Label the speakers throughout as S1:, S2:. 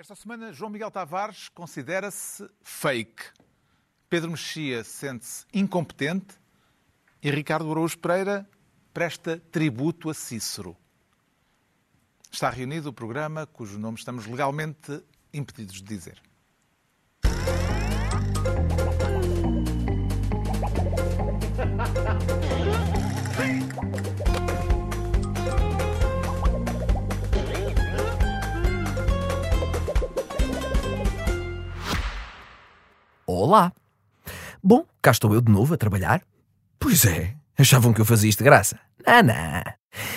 S1: Esta semana, João Miguel Tavares considera-se fake. Pedro Mexia sente-se incompetente e Ricardo Araújo Pereira presta tributo a Cícero. Está reunido o programa cujo nome estamos legalmente impedidos de dizer.
S2: Olá! Bom, cá estou eu de novo a trabalhar. Pois é, achavam que eu fazia isto de graça? Não, não.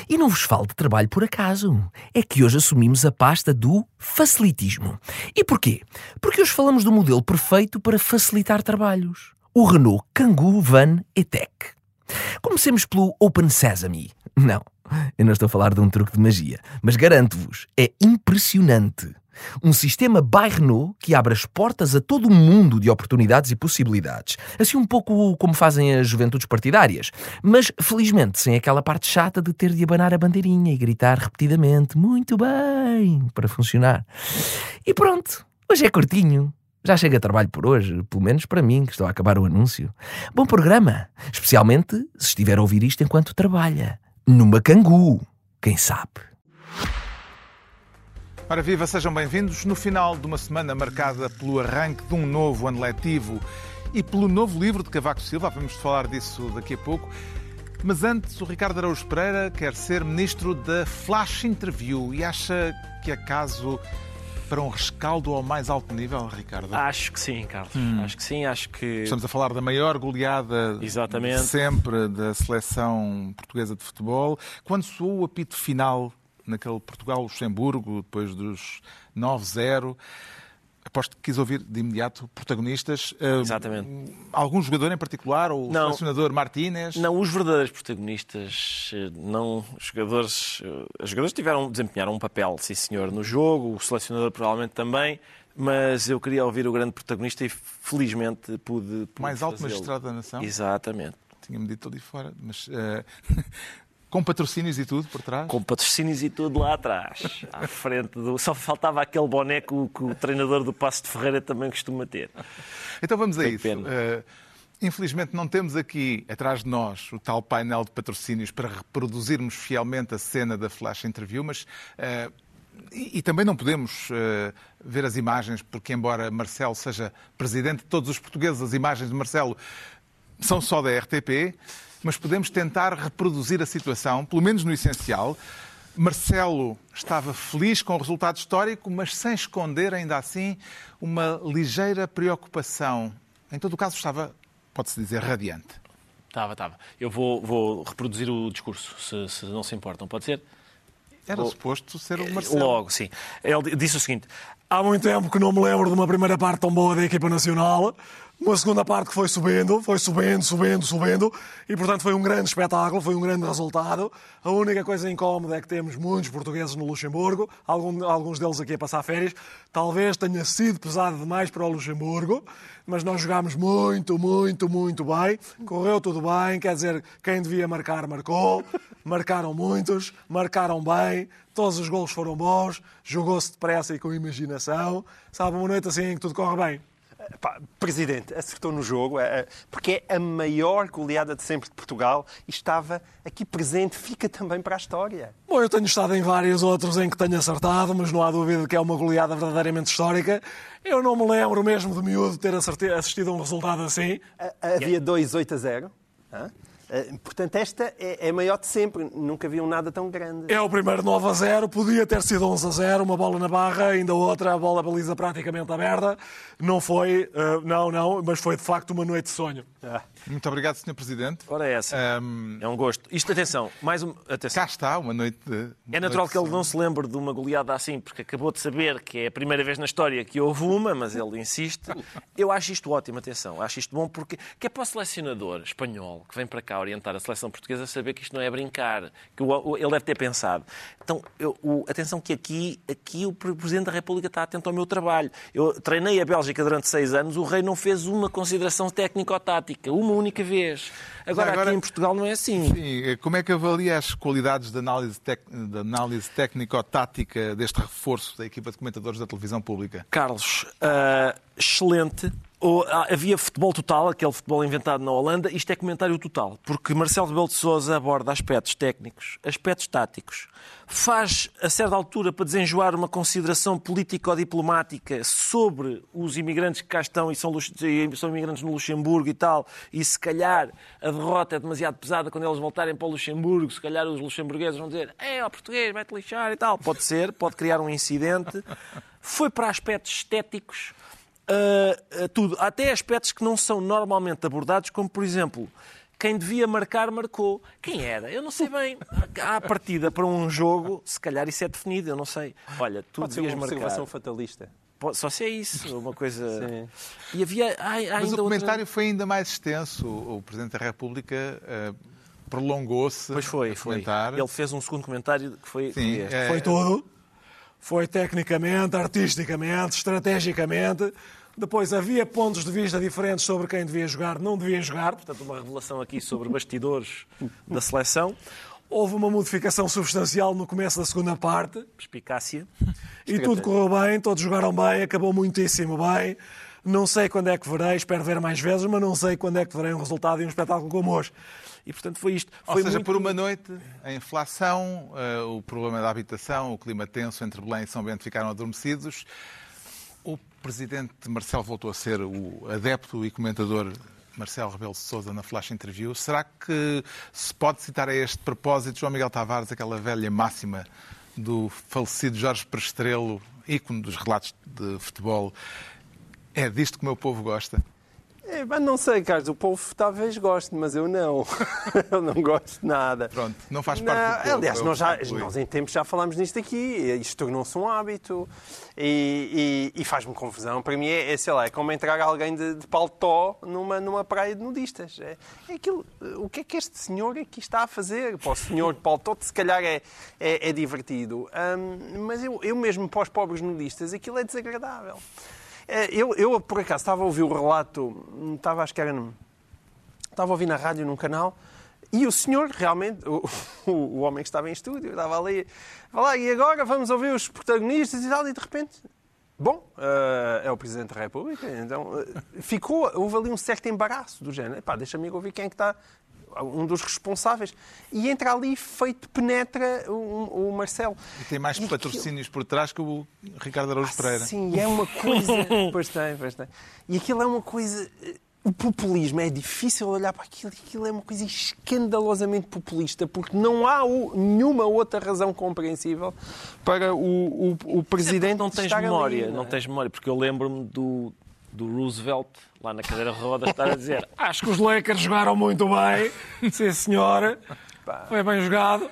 S2: E não vos falo de trabalho por acaso. É que hoje assumimos a pasta do facilitismo. E porquê? Porque hoje falamos do modelo perfeito para facilitar trabalhos. O Renault Kangoo Van E-Tech. Comecemos pelo Open Sesame. Não, eu não estou a falar de um truque de magia, mas garanto-vos, é impressionante. Um sistema Renault que abre as portas a todo o mundo de oportunidades e possibilidades. Assim um pouco como fazem as juventudes partidárias. Mas, felizmente, sem aquela parte chata de ter de abanar a bandeirinha e gritar repetidamente muito bem para funcionar. E pronto, hoje é curtinho. Já chega a trabalho por hoje, pelo menos para mim, que estou a acabar o anúncio. Bom programa, especialmente se estiver a ouvir isto enquanto trabalha. Numa cangu, quem sabe.
S1: Ora viva, sejam bem-vindos no final de uma semana marcada pelo arranque de um novo ano letivo e pelo novo livro de Cavaco Silva, vamos falar disso daqui a pouco. Mas antes, o Ricardo Araújo Pereira quer ser ministro da Flash Interview e acha que é caso para um rescaldo ao mais alto nível, Ricardo?
S3: Acho que sim, Carlos. Hum. Acho que sim, acho que.
S1: Estamos a falar da maior goleada
S3: Exatamente.
S1: sempre da seleção portuguesa de futebol. Quando soou o apito final naquele Portugal-Luxemburgo, depois dos 9-0. Aposto que quis ouvir de imediato protagonistas.
S3: Exatamente.
S1: Uh, algum jogador em particular? Ou o não, selecionador Martínez?
S3: Não, os verdadeiros protagonistas, não os jogadores. Os jogadores tiveram, desempenharam um papel, sim senhor, no jogo, o selecionador provavelmente também, mas eu queria ouvir o grande protagonista e felizmente pude. pude
S1: Mais alto magistrado da nação?
S3: Exatamente.
S1: Tinha-me dito ali fora, mas. Uh... Com patrocínios e tudo por trás?
S3: Com patrocínios e tudo lá atrás, à frente do. Só faltava aquele boneco que o treinador do Passo de Ferreira também costuma ter.
S1: Então vamos a Tem isso. Uh, infelizmente não temos aqui atrás de nós o tal painel de patrocínios para reproduzirmos fielmente a cena da flash interview, mas. Uh, e, e, também não podemos uh, ver as imagens, porque, embora Marcelo seja presidente de todos os portugueses, as imagens de Marcelo são só da RTP mas podemos tentar reproduzir a situação, pelo menos no essencial. Marcelo estava feliz com o resultado histórico, mas sem esconder, ainda assim, uma ligeira preocupação. Em todo o caso, estava, pode-se dizer, radiante.
S3: Estava, estava. Eu vou, vou reproduzir o discurso, se, se não se importam. Pode ser?
S1: Era vou... suposto ser o Marcelo.
S3: Logo, sim. Ele disse o seguinte: Há muito tempo que não me lembro de uma primeira parte tão boa da equipa nacional. Uma segunda parte que foi subindo, foi subindo, subindo, subindo, e portanto foi um grande espetáculo, foi um grande resultado. A única coisa incómoda é que temos muitos portugueses no Luxemburgo, alguns deles aqui a passar férias. Talvez tenha sido pesado demais para o Luxemburgo, mas nós jogámos muito, muito, muito bem. Correu tudo bem, quer dizer, quem devia marcar, marcou. Marcaram muitos, marcaram bem, todos os golos foram bons, jogou-se depressa e com imaginação. Sabe, uma noite assim em que tudo corre bem.
S4: Presidente, acertou no jogo, é, é, porque é a maior goleada de sempre de Portugal e estava aqui presente, fica também para a história.
S5: Bom, eu tenho estado em vários outros em que tenho acertado, mas não há dúvida que é uma goleada verdadeiramente histórica. Eu não me lembro mesmo de miúdo ter assistido a um resultado assim.
S4: Havia 2 8 a 0. Hã? Eh, portanto, esta é, é a maior de sempre. Nunca viu nada tão grande.
S5: É o primeiro 9 a 0. Podia ter sido 11 a 0. Uma bola na barra, ainda outra, a bola baliza praticamente aberta. Não foi, uh, não, não, mas foi de facto uma noite de sonho.
S1: Ah. Muito obrigado, Sr. Presidente.
S3: Ora, é essa. Um... É um gosto. Isto, atenção, mais um. Atenção.
S1: Cá está, uma noite de. Uma
S3: é natural que ele não se lembre de uma goleada assim, porque acabou de saber que é a primeira vez na história que houve uma, mas ele insiste. Eu acho isto ótimo, atenção. Acho isto bom porque que é para o selecionador espanhol que vem para cá orientar a seleção portuguesa saber que isto não é brincar, que ele deve ter pensado. Então, eu, o, atenção que aqui, aqui o Presidente da República está atento ao meu trabalho. Eu treinei a Bélgica durante seis anos, o rei não fez uma consideração técnico-tática, uma única vez. Agora, agora, aqui em Portugal não é assim.
S1: Sim, como é que avalia as qualidades de análise, tec... de análise técnico-tática deste reforço da equipa de comentadores da televisão pública?
S3: Carlos, uh, excelente ou, ah, havia futebol total, aquele futebol inventado na Holanda, isto é comentário total, porque Marcelo Rebelo de Sousa aborda aspectos técnicos, aspectos táticos, faz, a certa altura, para desenjoar uma consideração político-diplomática sobre os imigrantes que cá estão e são, são imigrantes no Luxemburgo e tal, e se calhar a derrota é demasiado pesada quando eles voltarem para o Luxemburgo, se calhar os luxemburgueses vão dizer é, ó português, vai-te lixar e tal. Pode ser, pode criar um incidente. Foi para aspectos estéticos uh, tudo. Até aspectos que não são normalmente abordados, como, por exemplo, quem devia marcar, marcou. Quem era? Eu não sei bem. À partida para um jogo, se calhar isso é definido, eu não sei. Olha, tu
S4: Pode
S3: devias
S4: ser uma
S3: marcar.
S4: observação fatalista.
S3: Só se é isso, uma coisa. Sim. E havia. Ai,
S1: Mas o comentário outra... foi ainda mais extenso. O Presidente da República uh, prolongou-se.
S3: Pois foi, foi.
S1: Comentar.
S3: Ele fez um segundo comentário que foi.
S5: Sim, é... Foi tudo. Foi tecnicamente, artisticamente, estrategicamente. Depois havia pontos de vista diferentes sobre quem devia jogar, não devia jogar.
S3: Portanto, uma revelação aqui sobre bastidores da seleção.
S5: Houve uma modificação substancial no começo da segunda parte.
S3: Perspicácia.
S5: E tudo correu bem, todos jogaram bem, acabou muitíssimo bem. Não sei quando é que verei, espero ver mais vezes, mas não sei quando é que verei um resultado e um espetáculo como hoje. E, portanto, foi isto.
S1: Ou
S5: foi
S1: seja,
S5: muito...
S1: por uma noite, a inflação, uh, o problema da habitação, o clima tenso entre Belém e São Bento ficaram adormecidos. O presidente Marcelo voltou a ser o adepto e comentador Marcelo Rebelo de Sousa na Flash Interview. Será que se pode citar a este propósito, João Miguel Tavares, aquela velha máxima do falecido Jorge Prestrelo, ícone dos relatos de futebol? É disto que o meu povo gosta?
S4: É, mas não sei, Carlos, o povo talvez goste, mas eu não. eu não gosto de nada.
S1: Pronto, não faz parte não, do.
S4: Aliás, nós, já, nós em tempos já falámos nisto aqui, isto tornou-se um hábito e, e, e faz-me confusão. Para mim é, é, sei lá, é como entrar alguém de, de paletó numa, numa praia de nudistas. É, é aquilo, o que é que este senhor aqui está a fazer? Para o senhor de paletó, se calhar é, é, é divertido, mas eu, eu mesmo para os pobres nudistas, aquilo é desagradável. É, eu, eu, por acaso, estava a ouvir o relato, estava, acho que era. Estava a ouvir na rádio num canal. E o senhor, realmente, o, o, o homem que estava em estúdio, estava ali, lá, e agora vamos ouvir os protagonistas e tal, e de repente, bom, uh, é o Presidente da República, então uh, ficou, houve ali um certo embaraço do género, pá, deixa-me ouvir quem é que está, um dos responsáveis. E entra ali feito, penetra o, o Marcelo.
S1: E tem mais e patrocínios aquilo... por trás que o Ricardo Araújo ah, Pereira.
S4: Sim, é uma coisa. pois tem, pois tem. E aquilo é uma coisa. O populismo é difícil olhar para aquilo, aquilo é uma coisa escandalosamente populista, porque não há o, nenhuma outra razão compreensível para o, o, o presidente.
S3: Não tens memória, ali, não, é? não tens memória, porque eu lembro-me do, do Roosevelt, lá na cadeira de rodas, estar a dizer
S5: acho que os Lakers jogaram muito bem, sim senhora, foi bem jogado.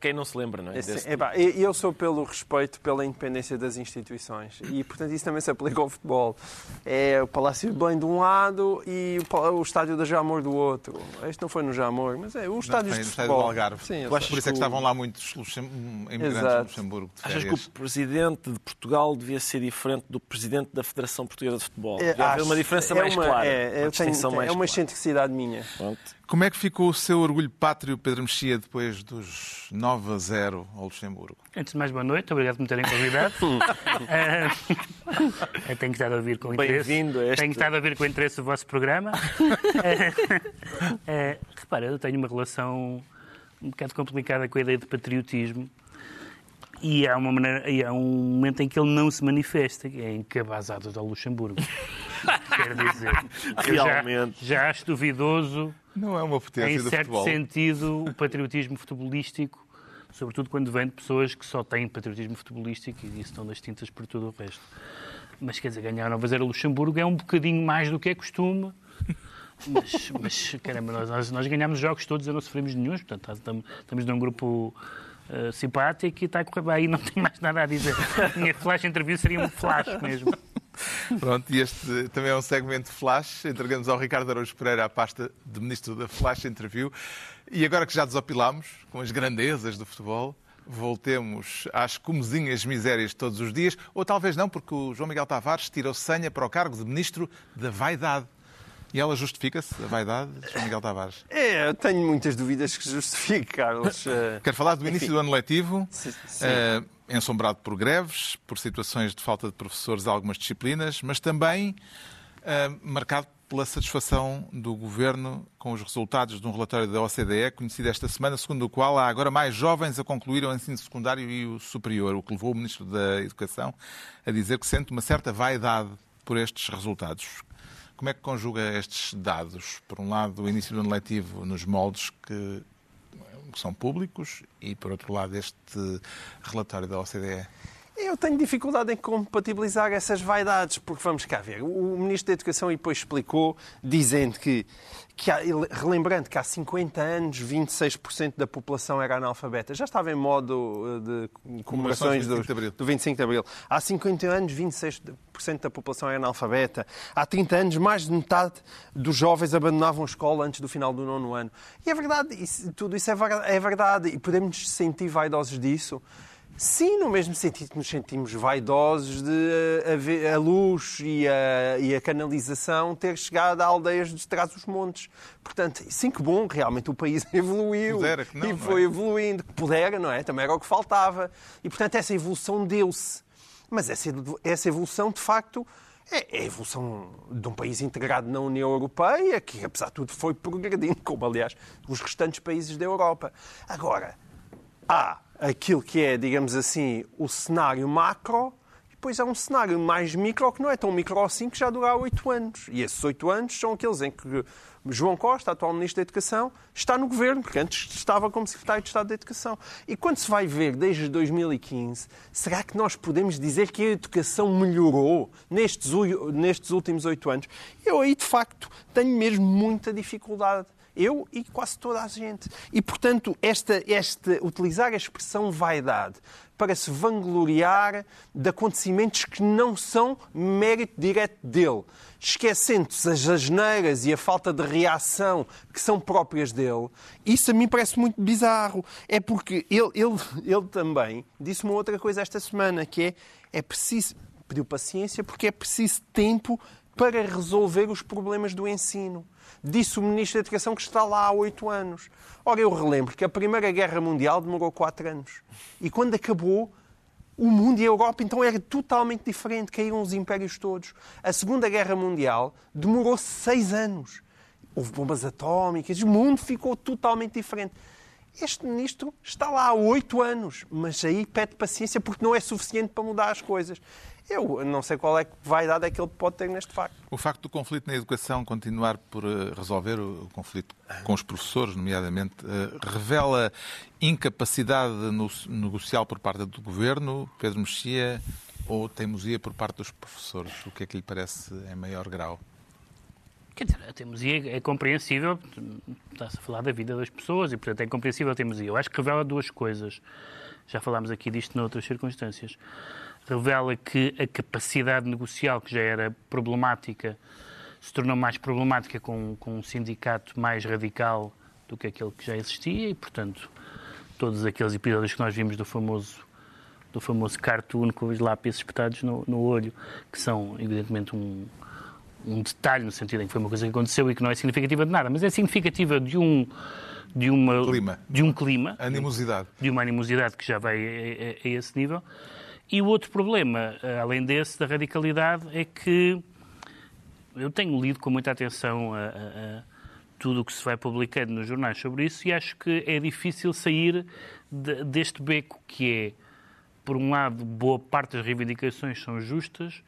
S3: Quem não se lembra, não é?
S4: Desse... eu sou pelo respeito pela independência das instituições e, portanto, isso também se aplica ao futebol. É o Palácio de Belém de um lado e o Estádio da Jamor do outro. Este não foi no Jamor, mas é o estádio de futebol.
S1: do Algarve. Sim, Por isso é que estavam lá muitos imigrantes Exato. de Luxemburgo. De
S3: Achas que o Presidente de Portugal devia ser diferente do Presidente da Federação Portuguesa de Futebol? É, devia haver uma diferença é mais
S4: uma,
S3: clara.
S4: É, uma tenho, mais é uma excentricidade minha.
S1: Pronto. Como é que ficou o seu orgulho pátrio, Pedro Mexia, depois dos 9 a 0 ao Luxemburgo?
S6: Antes de mais, boa noite. Obrigado por me terem convidado. uh, tenho estado a ouvir com interesse.
S3: Bem-vindo este...
S6: Tenho estado a ouvir com interesse o vosso programa. uh, uh, repara, eu tenho uma relação um bocado complicada com a ideia de patriotismo. E há, uma maneira, e há um momento em que ele não se manifesta, que é em cabazadas ao Luxemburgo. Quer dizer,
S3: Realmente.
S6: Já, já acho duvidoso
S1: não é uma potência
S6: em
S1: do
S6: certo
S1: futebol.
S6: sentido, o patriotismo futebolístico, sobretudo quando vem de pessoas que só têm patriotismo futebolístico e isso estão das tintas por todo o resto. Mas quer dizer, ganhar a fazer a Luxemburgo é um bocadinho mais do que é costume. Mas, mas caramba, nós, nós ganhamos jogos todos e não sofremos nenhum, portanto, estamos, estamos num grupo uh, simpático e está a correr bem. Não tenho mais nada a dizer. A minha flash interview seria um flash mesmo.
S1: Pronto, e este também é um segmento flash. Entregamos ao Ricardo Araújo Pereira a pasta de Ministro da Flash Interview. E agora que já desopilámos com as grandezas do futebol, voltemos às comezinhas misérias de todos os dias, ou talvez não, porque o João Miguel Tavares tirou senha para o cargo de Ministro da Vaidade. E ela justifica-se, a vaidade, João Miguel Tavares?
S4: É, eu tenho muitas dúvidas que justifique, Carlos.
S1: Quero falar do início Enfim. do ano letivo, sim, sim. Uh, ensombrado por greves, por situações de falta de professores em algumas disciplinas, mas também uh, marcado pela satisfação do Governo com os resultados de um relatório da OCDE, conhecido esta semana, segundo o qual há agora mais jovens a concluir o ensino secundário e o superior, o que levou o Ministro da Educação a dizer que sente uma certa vaidade por estes resultados. Como é que conjuga estes dados? Por um lado, o início do ano letivo nos moldes que são públicos e, por outro lado, este relatório da OCDE.
S4: Eu tenho dificuldade em compatibilizar essas vaidades, porque vamos cá ver. O Ministro da Educação depois explicou, dizendo que, que há, relembrando que há 50 anos 26% da população era analfabeta. Já estava em modo eh, de comemorações do, do 25 de Abril. Há 50 anos 26% da população era analfabeta. Há 30 anos mais de metade dos jovens abandonavam a escola antes do final do nono ano. E é verdade, isso, tudo isso é verdade. E podemos nos sentir vaidosos disso. Sim, no mesmo sentido que nos sentimos vaidosos de a, a luz e a, e a, canalização ter chegado a aldeias de trás dos montes. Portanto, sim que bom, realmente o país evoluiu
S1: Pudera, que não,
S4: e foi é? evoluindo. Que pudera, não é? Também era o que faltava. E, portanto, essa evolução deu-se. Mas essa, essa evolução, de facto, é, é a evolução de um país integrado na União Europeia, que, apesar de tudo, foi progredindo, como, aliás, os restantes países da Europa. Agora, há aquilo que é, digamos assim, o cenário macro, e depois há um cenário mais micro, que não é tão micro assim, que já dura oito anos. E esses oito anos são aqueles em que João Costa, atual Ministro da Educação, está no governo, porque antes estava como Secretário de Estado da Educação. E quando se vai ver desde 2015, será que nós podemos dizer que a educação melhorou nestes, nestes últimos oito anos? Eu aí, de facto, tenho mesmo muita dificuldade. Eu e quase toda a gente. E, portanto, esta, esta, utilizar a expressão vaidade para se vangloriar de acontecimentos que não são mérito direto dele, esquecendo-se as asneiras e a falta de reação que são próprias dele, isso a mim parece muito bizarro. É porque ele, ele, ele também disse uma outra coisa esta semana, que é, é preciso, pediu paciência, porque é preciso tempo para resolver os problemas do ensino disse o Ministro da Educação que está lá há oito anos. Ora, eu relembro que a Primeira Guerra Mundial demorou quatro anos. E quando acabou, o mundo e a Europa então era totalmente diferente, caíram os impérios todos. A Segunda Guerra Mundial demorou seis anos. Houve bombas atómicas, o mundo ficou totalmente diferente. Este ministro está lá há oito anos, mas aí pede paciência porque não é suficiente para mudar as coisas. Eu não sei qual é que vaidade é que ele pode ter neste facto.
S1: O facto do conflito na educação continuar por eh, resolver o conflito com os professores, nomeadamente, eh, revela incapacidade negocial por parte do governo, Pedro Mexia, ou teimosia por parte dos professores? O que é que lhe parece em maior grau?
S6: Quer dizer, a teimosia é compreensível, está-se a falar da vida das pessoas e, portanto, é compreensível a teimosia. Eu acho que revela duas coisas. Já falámos aqui disto noutras circunstâncias revela que a capacidade negocial, que já era problemática, se tornou mais problemática com, com um sindicato mais radical do que aquele que já existia e, portanto, todos aqueles episódios que nós vimos do famoso do famoso cartoon com os lápis espetados no, no olho, que são, evidentemente, um, um detalhe no sentido em que foi uma coisa que aconteceu e que não é significativa de nada, mas é significativa de um de uma
S1: clima.
S6: de um clima,
S1: animosidade,
S6: de uma animosidade que já vai a, a, a esse nível e o outro problema, eh, além desse, da radicalidade, é que eu tenho lido com muita atenção a, a, a tudo o que se vai publicando nos jornais sobre isso e acho que é difícil sair de, deste beco que é, por um lado, boa parte das reivindicações são justas,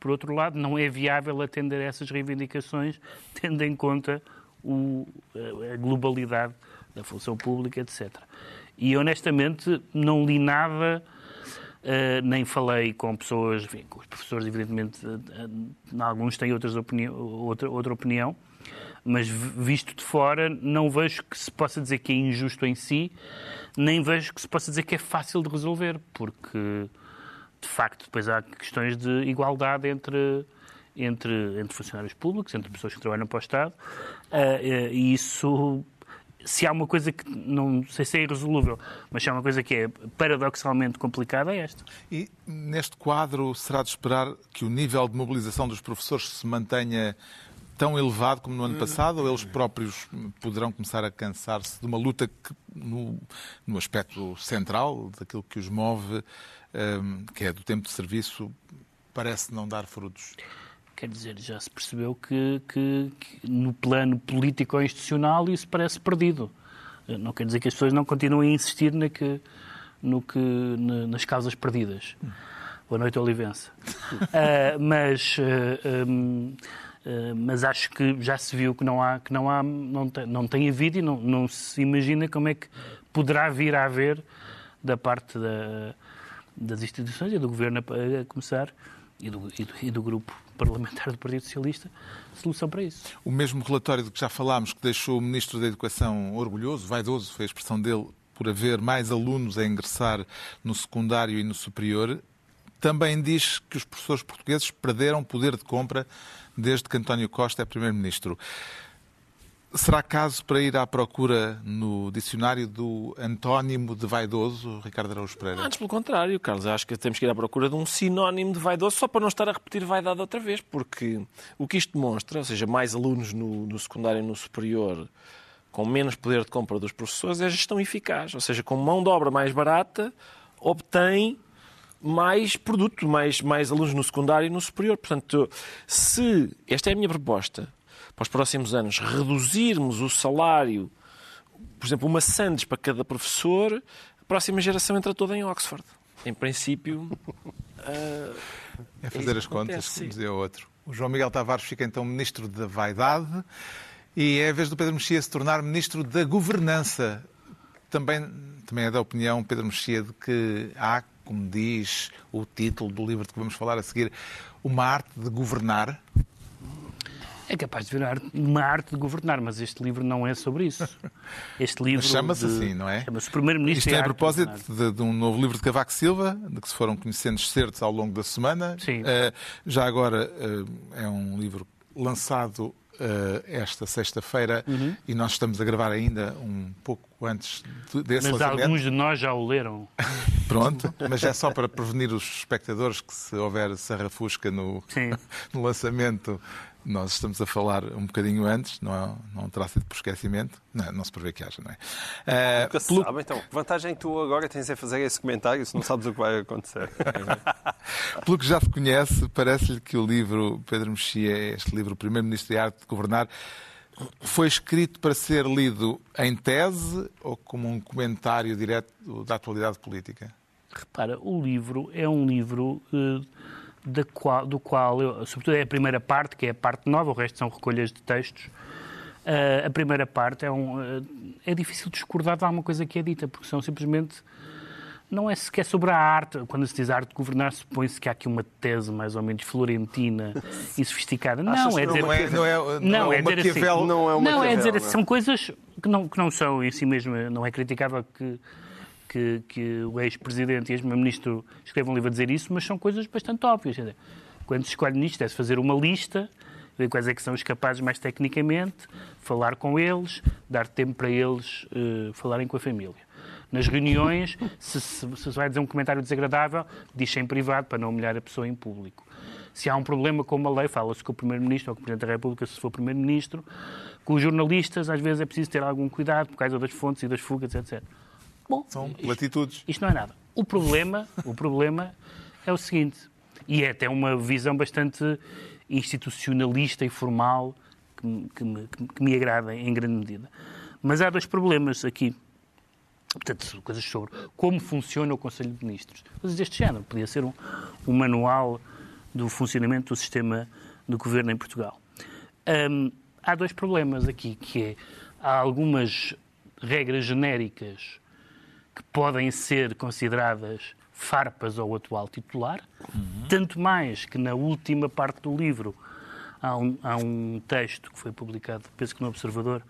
S6: por outro lado, não é viável atender a essas reivindicações, tendo em conta o, a globalidade da função pública, etc. E honestamente não li nada nem falei com pessoas, enfim, com os professores, evidentemente, uh, uh, alguns têm outras opini outra, outra opinião, mas visto de fora, não vejo que se possa dizer que é injusto em si, nem vejo que se possa dizer que é fácil de resolver, porque de facto, depois há questões de igualdade entre, entre, entre funcionários públicos, entre pessoas que trabalham para o Estado, e isso se há uma coisa que não sei se é irresolúvel, mas se há uma coisa que é paradoxalmente complicada, é esta.
S1: E neste quadro será de esperar que o nível de mobilização dos professores se mantenha tão elevado como no ano passado, ou eles próprios poderão começar a cansar-se de uma luta que, no, no aspecto central daquilo que os move, um, que é do tempo de serviço, parece não dar frutos?
S6: Quer dizer, já se percebeu que, que, que no plano político-institucional isso parece perdido. Não quer dizer que as pessoas não continuem a insistir na que, no que, na, nas causas perdidas. Boa noite, Olivença. uh, mas uh, um, eh, mas acho que já se viu que não há, que não há, não tem, não tem havido e não, não se imagina como é que poderá vir a haver da parte da, das instituições e do governo a começar e do, e, do, e do, grupo parlamentar do Partido Socialista solução para isso.
S1: O mesmo relatório do que já falámos, que deixou o Ministro da Educação orgulhoso, vaidoso, foi a expressão dele, por haver mais alunos a ingressar no secundário e no superior, também diz que os professores portugueses perderam poder de compra desde que António Costa é Primeiro-Ministro. Será caso para ir à procura no dicionário do antónimo de vaidoso, Ricardo Araújo Pereira?
S3: Antes, pelo contrário, Carlos. Acho que temos que ir à procura de um sinónimo de vaidoso, só para não estar a repetir vaidade outra vez, porque o que isto demonstra, ou seja, mais alunos no, no secundário e no superior, com menos poder de compra dos professores, é gestão eficaz. Ou seja, com mão de obra mais barata, obtém mais produto, mais, mais alunos no secundário e no superior. Portanto, se, esta é a minha proposta, para os próximos anos, reduzirmos o salário, por exemplo, uma sandes para cada professor, a próxima geração entra toda em Oxford. Em princípio. Uh,
S1: é fazer é as contas, como dizia o outro. O João Miguel Tavares fica então ministro da Vaidade e é a vez do Pedro Mexia se tornar ministro da Governança. Também, também é da opinião, Pedro Mexia, de que há como diz o título do livro de que vamos falar a seguir, uma arte de governar?
S6: É capaz de virar uma arte de governar, mas este livro não é sobre isso. Este livro
S1: chama-se assim, não é?
S6: Chama-se Primeiro-Ministro.
S1: Isto é a propósito de, de, um novo livro de Cavaco Silva, de que se foram conhecendo certos ao longo da semana.
S6: Sim. Uh,
S1: já agora uh, é um livro lançado uh, esta sexta-feira uhum. e nós estamos a gravar ainda um pouco antes desse
S6: Mas
S1: lançamento.
S6: alguns de nós já o leram.
S1: Pronto, mas é só para prevenir os espectadores que se houver sarrafusca no, no lançamento nós estamos a falar um bocadinho antes, não, é, não terá sido por esquecimento. Não, não se prevê que haja, não é?
S4: Uh, Nunca se pelo... sabe, então. Que vantagem é que tu agora tens a fazer esse comentário se não sabes o que vai acontecer?
S1: pelo que já se conhece, parece-lhe que o livro Pedro Mexia, este livro, Primeiro-Ministro de Arte de Governar, foi escrito para ser lido em tese ou como um comentário direto da atualidade política?
S6: Repara, o livro é um livro. Uh qual, do qual, eu, sobretudo é a primeira parte, que é a parte nova, o resto são recolhas de textos. Uh, a primeira parte é, um, uh, é difícil discordar de alguma coisa que é dita, porque são simplesmente. Não é sequer sobre a arte. Quando se diz arte de governar, supõe-se que há aqui uma tese mais ou menos florentina e sofisticada. Não, é dizer.
S1: Não é, não é, não é,
S6: dizer
S1: assim. Não
S6: é, não é dizer assim. São coisas que não, que não são em si mesmo. Não é criticável que que, que o ex-presidente e ex-ministro escrevam um livro a dizer isso, mas são coisas bastante óbvias. Quando se escolhe ministro, é-se fazer uma lista, ver quais é que são os capazes mais tecnicamente, falar com eles, dar tempo para eles uh, falarem com a família. Nas reuniões, se, se, se vai dizer um comentário desagradável, diz em privado para não humilhar a pessoa em público. Se há um problema com uma lei, fala-se com o Primeiro-Ministro ou com o Presidente da República, se for Primeiro-Ministro. Com os jornalistas, às vezes é preciso ter algum cuidado por causa das fontes e das fugas, etc.
S1: Bom, São latitudes.
S6: Isto, isto não é nada. O problema, o problema é o seguinte, e é até uma visão bastante institucionalista e formal que, que, me, que me agrada em grande medida. Mas há dois problemas aqui. Portanto, coisas sobre como funciona o Conselho de Ministros. Coisas deste género. Podia ser um, um manual do funcionamento do sistema do governo em Portugal. Um, há dois problemas aqui, que é, há algumas regras genéricas que podem ser consideradas farpas ao atual titular, uhum. tanto mais que na última parte do livro há um, há um texto que foi publicado, penso que no Observador.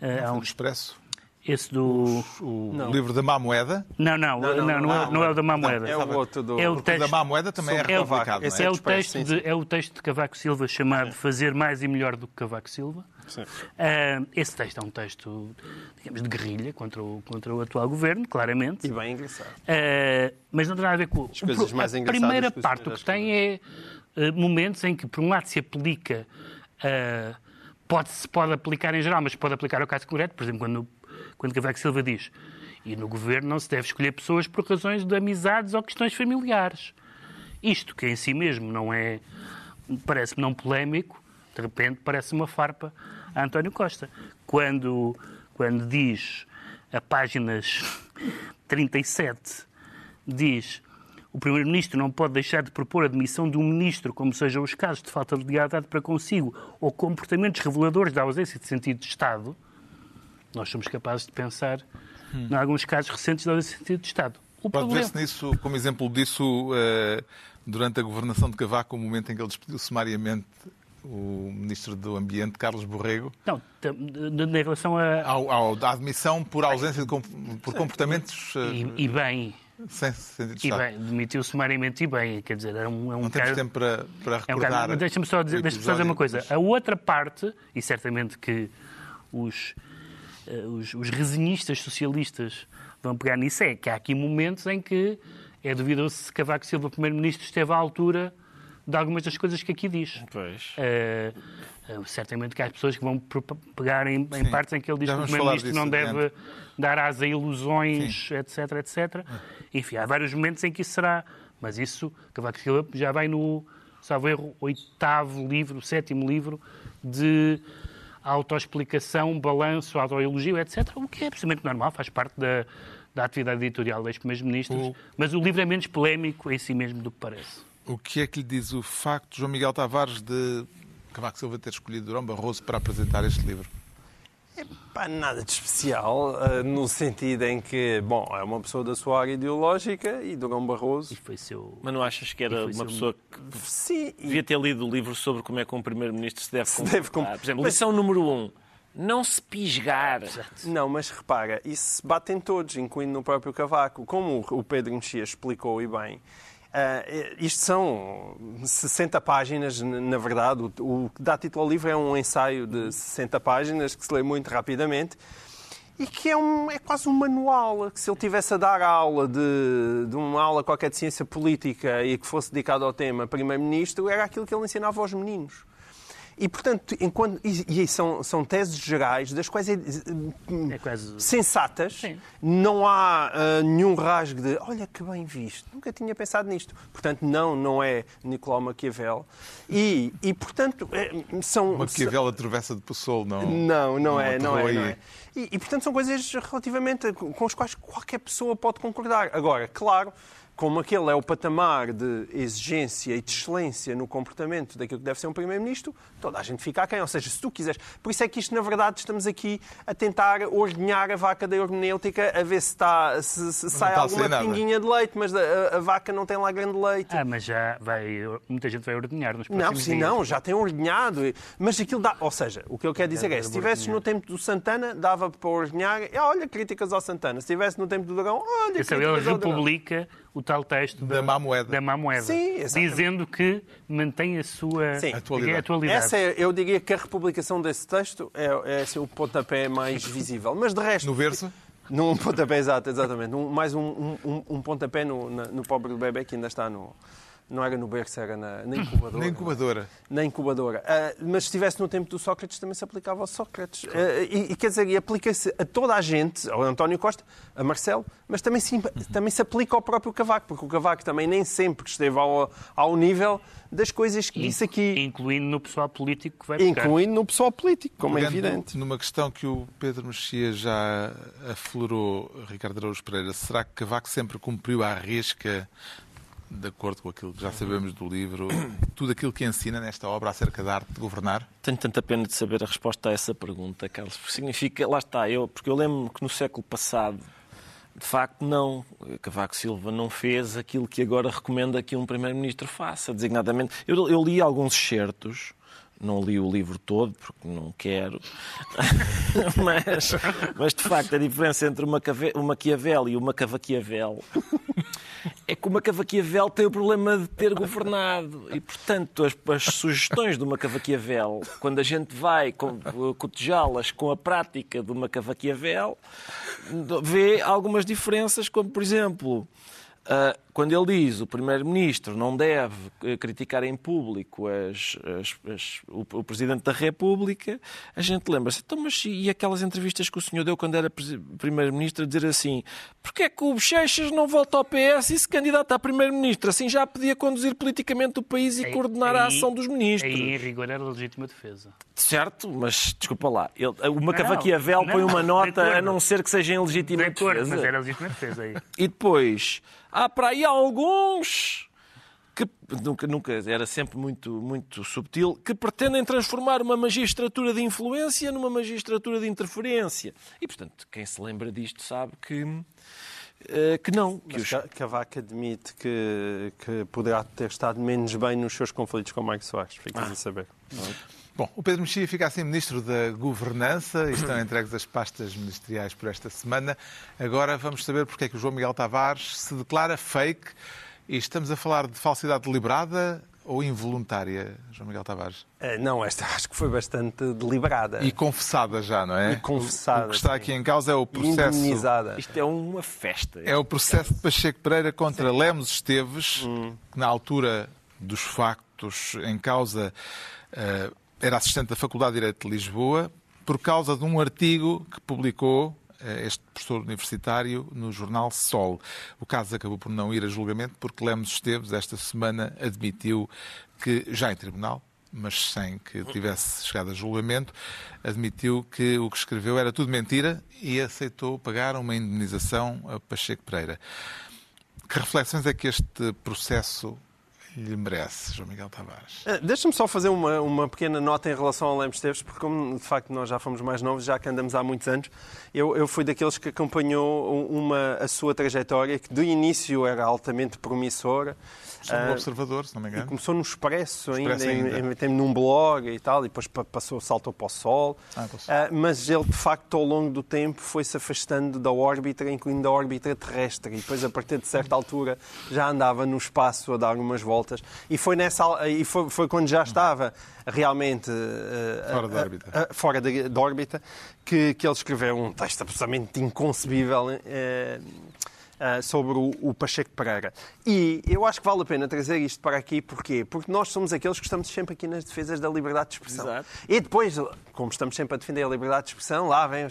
S1: Uh, há um expresso.
S6: Esse do.
S1: O não. livro da má moeda?
S6: Não, não, não, não, não, não, é, não é o da má moeda.
S4: é o outro do.
S1: É o texto, da má moeda também é republicado.
S6: É, é, o texto de, é o texto de Cavaco Silva chamado Fazer Mais e Melhor do que Cavaco Silva. Uh, esse texto é um texto, digamos, de guerrilha contra o, contra o atual governo, claramente.
S4: E bem engraçado.
S6: Uh, mas não tem nada a ver com. As coisas mais a primeira parte, o que tem é uh, momentos em que, por um lado, se aplica. pode, se pode aplicar em geral, mas pode aplicar ao caso concreto. Por exemplo, quando, quando Cavaco Silva diz e no governo não se deve escolher pessoas por razões de amizades ou questões familiares. Isto, que em si mesmo não é, parece-me não polémico, de repente parece uma farpa a António Costa. Quando, quando diz, a páginas 37, diz o Primeiro-Ministro não pode deixar de propor a demissão de um ministro, como sejam os casos de falta de lealdade para consigo ou comportamentos reveladores da ausência de sentido de Estado, nós somos capazes de pensar hum. em alguns casos recentes da de sentido de Estado.
S1: O Pode problema... ver-se nisso, como exemplo disso, uh, durante a governação de Cavaco, o momento em que ele despediu sumariamente o Ministro do Ambiente, Carlos Borrego.
S6: Não, em relação a...
S1: Ao, ao, à admissão por ausência de por comportamentos...
S6: E, e bem...
S1: Sem sentido de
S6: E bem, demitiu sumariamente e bem, quer dizer, é um, é um
S1: Não temos tempo para, para recordar... É um
S6: Deixa-me só dizer, deixa só dizer uma coisa. A outra parte, e certamente que os, os, os resenhistas socialistas vão pegar nisso, é que há aqui momentos em que é duvidoso se Cavaco Silva, Primeiro-Ministro, esteve à altura de algumas das coisas que aqui diz.
S1: Pois.
S6: Uh, certamente que há pessoas que vão pegar em, em partes em que ele diz que o Primeiro-Ministro não deve dar asa a ilusões, Sim. etc, etc. Enfim, há vários momentos em que isso será. Mas isso, Cavaco Silva já vai no, salvo erro, oitavo livro, sétimo livro de autoexplicação, balanço, autoelogio, etc. O que é absolutamente normal, faz parte da, da atividade editorial dos primeiros ministros, o... mas o livro é menos polémico em si mesmo do que parece.
S1: O que é que lhe diz o facto, João Miguel Tavares, de Cavaco Silva ter escolhido Durão Barroso para apresentar este livro?
S4: É pá, nada de especial, uh, no sentido em que, bom, é uma pessoa da sua área ideológica e Durão Barroso.
S6: E foi seu...
S3: Mas não achas que era uma seu... pessoa que Sim, devia ter lido o livro sobre como é que um primeiro-ministro se deve se Deve comp... Por exemplo, mas... lição número um. Não se pisgar.
S4: Não, mas repara, isso bate em todos, incluindo no próprio Cavaco. Como o Pedro Mexia explicou e bem, Uh, isto são 60 páginas, na verdade. O, o que dá título ao livro é um ensaio de 60 páginas que se lê muito rapidamente e que é, um, é quase um manual. Que se ele tivesse a dar aula de, de uma aula qualquer de ciência política e que fosse dedicado ao tema Primeiro-Ministro, era aquilo que ele ensinava aos meninos. E, portanto, enquanto, e, e são, são teses gerais, das quais é, é quase... sensatas, Sim. não há uh, nenhum rasgo de olha que bem visto, nunca tinha pensado nisto. Portanto, não, não é Nicolau Maquiavel. E, e portanto, é, são...
S1: Maquiavel atravessa de Pessoa, não?
S4: Não, não, é, não é, não é. E, e, portanto, são coisas relativamente com as quais qualquer pessoa pode concordar. Agora, claro como aquele é o patamar de exigência e de excelência no comportamento daquilo que deve ser um Primeiro-Ministro, toda a gente fica a quem. Ou seja, se tu quiseres. Por isso é que isto, na verdade, estamos aqui a tentar ordenhar a vaca da hermenêutica, a ver se, está, se, se sai alguma pinguinha de leite, mas a, a, vaca não tem lá grande leite.
S6: Ah, mas já vai. Muita gente vai ordenhar nos
S4: próximos Não, sim,
S6: dias.
S4: não, já tem ordenhado. Mas aquilo dá. Ou seja, o que eu quero dizer é, é se estivesses no tempo do Santana, dava para ordenhar. Olha, críticas ao Santana. Se estivesse no tempo do Dragão, olha,
S6: críticas ao Dragão. Ele republica o tal texto
S1: da, da má moeda,
S6: da má moeda Sim, dizendo que mantém a sua Sim.
S1: Atualidade.
S6: atualidade.
S4: Essa é, eu diria que a republicação desse texto é, é assim, o pontapé mais visível. Mas de resto.
S1: No verso?
S4: Num pontapé, exato, exatamente. Um, mais um, um, um pontapé no, no pobre do bebê que ainda está no, não era no berço, era na, na incubadora.
S1: Na incubadora.
S4: Na incubadora. Uh, mas se estivesse no tempo do Sócrates, também se aplicava ao Sócrates. Uh, e, e, quer dizer, aplica-se a toda a gente, ao António Costa, a Marcelo, mas também se, também se aplica ao próprio Cavaco, porque o Cavaco também nem sempre esteve ao, ao nível das coisas que disse aqui.
S6: Incluindo no pessoal político que vai
S4: buscar. Incluindo no pessoal político, como é evidente.
S1: Numa questão que o Pedro Mexia já aflorou, Ricardo Araújo Pereira, será que Cavaco sempre cumpriu à risca de acordo com aquilo que já sabemos do livro, tudo aquilo que ensina nesta obra acerca da arte de governar?
S3: Tenho tanta pena de saber a resposta a essa pergunta, Carlos. Significa, lá está, eu, porque eu lembro que no século passado, de facto, não. Cavaco Silva não fez aquilo que agora recomenda que um Primeiro-Ministro faça, designadamente. Eu, eu li alguns excertos Não li o livro todo, porque não quero. mas, mas, de facto, a diferença entre uma, o Maquiavel e o Macavaquiavel é que o Macavaquiavel tem o problema de ter governado. E, portanto, as, as sugestões do Macavaquiavel, quando a gente vai cotejá-las com a prática do Macavaquiavel, vê algumas diferenças, como, por exemplo, quando ele diz o Primeiro-Ministro não deve eh, criticar em público as, as, as, o, o, Presidente da República, a gente lembra-se, então, mas e aquelas entrevistas que o senhor deu quando era Primeiro-Ministro a dizer assim, porque é que o Bochechas não volta ao PS e se candidata a Primeiro-Ministro? Assim já podia conduzir politicamente o país e aí, coordenar aí, a ação dos ministros.
S6: Aí, em rigor, era legítima defesa.
S3: Certo, mas desculpa lá, ele, o Macavaquiavel põe uma nota a não ser que seja em legítima de acordo, defesa.
S6: Mas era legítima defesa aí.
S3: E depois há para aí alguns que nunca, nunca era sempre muito, muito subtil, que pretendem transformar uma magistratura de influência numa magistratura de interferência. E, portanto, quem se lembra disto sabe que, uh, que não.
S4: Que Mas os... Cavaco admite que, que poderá ter estado menos bem nos seus conflitos com Mike Soares. Ficas ah. a saber.
S1: Bom, o Pedro Mexia fica assim Ministro da Governança e estão entregues as pastas ministeriais por esta semana. Agora vamos saber porque é que o João Miguel Tavares se declara fake e estamos a falar de falsidade deliberada ou involuntária, João Miguel Tavares?
S4: Uh, não, esta acho que foi bastante deliberada.
S1: E confessada já, não é?
S4: E confessada.
S1: O, o que está aqui em causa é o processo.
S3: Isto é uma festa.
S1: É o processo de Pacheco Pereira contra Sim. Lemos Esteves, hum. que na altura dos factos em causa. Uh, era assistente da Faculdade de Direito de Lisboa, por causa de um artigo que publicou eh, este professor universitário no jornal Sol. O caso acabou por não ir a julgamento porque Lemos Esteves, esta semana, admitiu que, já em tribunal, mas sem que tivesse chegado a julgamento, admitiu que o que escreveu era tudo mentira e aceitou pagar uma indemnização a Pacheco Pereira. Que reflexões é que este processo lhe merece, João Miguel Tavares.
S4: Uh, Deixa-me só fazer uma, uma pequena nota em relação ao Lemos Teves, porque como de facto nós já fomos mais novos, já que andamos há muitos anos, eu, eu fui daqueles que acompanhou uma, a sua trajetória, que do início era altamente promissora.
S1: Começou no ah, Observador, se não me engano.
S4: Começou no Expresso, Expresso ainda, ainda. Em, em, num blog e tal, e depois passou, saltou para o Sol. Ah, uh, mas ele, de facto, ao longo do tempo, foi-se afastando da órbita, incluindo a órbita terrestre. E depois, a partir de certa altura, já andava no espaço a dar umas voltas. E foi, nessa, e foi, foi quando já estava realmente uh,
S1: fora, da órbita,
S4: fora da órbita que, que ele escreveu um texto absolutamente inconcebível uh, sobre o, o, Pacheco Pereira. E eu acho que vale a pena trazer isto para aqui, porquê? Porque nós somos aqueles que estamos sempre aqui nas defesas da liberdade de expressão. Exato. E depois, como estamos sempre a defender a liberdade de expressão, lá vem,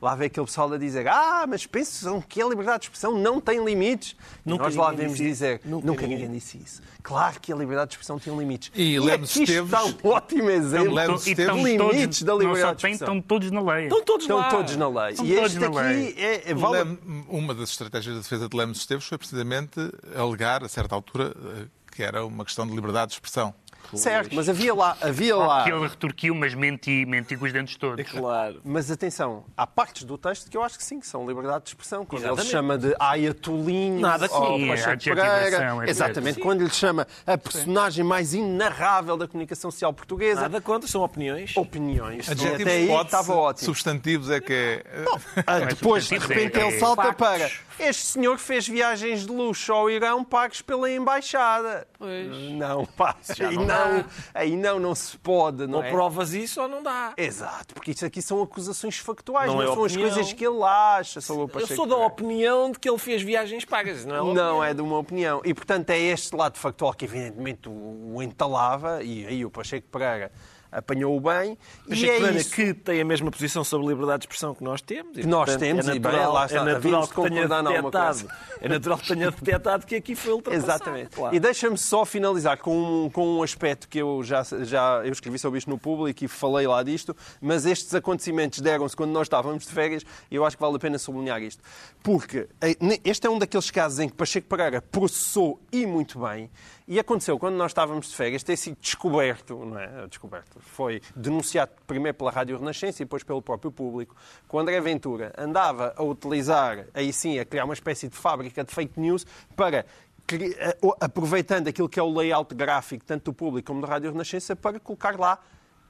S4: lá vem aquele pessoal a dizer ah, mas pensam que a liberdade de expressão não tem limites. Nunca nós lá devemos dizer, nunca, nunca ninguém disse isso. Claro que a liberdade de expressão tem limites.
S1: E, e Lemos aqui Esteves,
S4: está um ótimo exemplo
S1: Lemos
S4: de limites
S6: todos,
S4: da liberdade de expressão.
S6: Estão todos na lei.
S4: Estão todos, estão todos na lei.
S6: Estão e este aqui
S4: lei. é... é vale...
S1: Uma das estratégias de defesa de Lemos Esteves foi precisamente alegar, a certa altura, eh, que era uma questão de liberdade de expressão.
S4: Certo, mas havia lá. Havia lá...
S6: Que ele retorquiu, mas menti, menti com os dentes todos. É
S4: claro. Mas atenção, há partes do texto que eu acho que sim, que são liberdade de expressão. Quando Exatamente. ele chama de Ayatolinho,
S3: Nada que
S4: sim, Pereira. Exatamente, sim. quando lhe chama a personagem mais inarrável da comunicação social portuguesa.
S3: Nada contra, são opiniões.
S4: Opiniões.
S1: Adjetivos Até aí estava ótimo. Substantivos é que é.
S4: Ah, depois, de repente, é, ele salta para. Este senhor fez viagens de luxo ao Irão pagos pela embaixada.
S3: Pois.
S4: Não, pá, não, não, aí não, não se pode. Não
S3: ou
S4: é?
S3: provas isso ou não dá.
S4: Exato, porque isso aqui são acusações factuais, não, não é são opinião. as coisas que ele acha sobre o Pacheco
S3: Eu sou da opinião de que ele fez viagens pagas, não é?
S4: Não é de uma opinião. E, portanto, é este lado factual que, evidentemente, o, o entalava, e aí o Pacheco Pereira apanhou-o bem.
S3: Mas e é isso. que tem a mesma posição sobre a liberdade de expressão que nós temos.
S4: Que nós temos, é natural, e bem, lá está,
S3: é natural que tenha detectado, é natural que tenha detectado que aqui foi ultrapassado.
S4: Exatamente. Claro. E deixa-me só finalizar com um, com um aspecto que eu já, já eu escrevi sobre isto no público e falei lá disto, mas estes acontecimentos deram-se quando nós estávamos de férias e eu acho que vale a pena sublinhar isto. Porque eh, este é um daqueles casos em que Pacheco Pereira processou e muito bem e aconteceu, quando nós estávamos de férias, ter sido descoberto, não é? Descoberto. Foi denunciado primeiro pela Rádio Renascença e depois pelo próprio público, que o André Ventura andava a utilizar, aí sim, a criar uma espécie de fábrica de fake news para aproveitando aquilo que é o layout gráfico, tanto do público como da Rádio Renascença, para colocar lá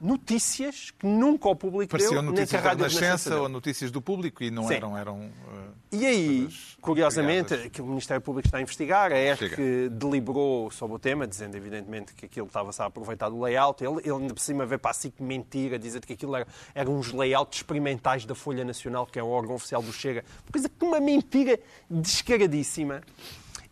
S4: notícias que nunca o público
S1: Pareciam
S4: deu, nem que a
S1: notícias da
S4: Rádio Renascença
S1: ou notícias do público e não
S4: Sim.
S1: eram. eram uh,
S4: E aí, curiosamente,
S1: criadas.
S4: que o Ministério Público está a investigar, a ERC deliberou sobre o tema, dizendo evidentemente que aquilo estava-se a aproveitar do layout. Ele, ele ainda por cima veio para a SIC mentir, a dizer que aquilo era, eram uns layouts experimentais da Folha Nacional, que é o órgão oficial do Chega. Coisa que uma mentira descaradíssima.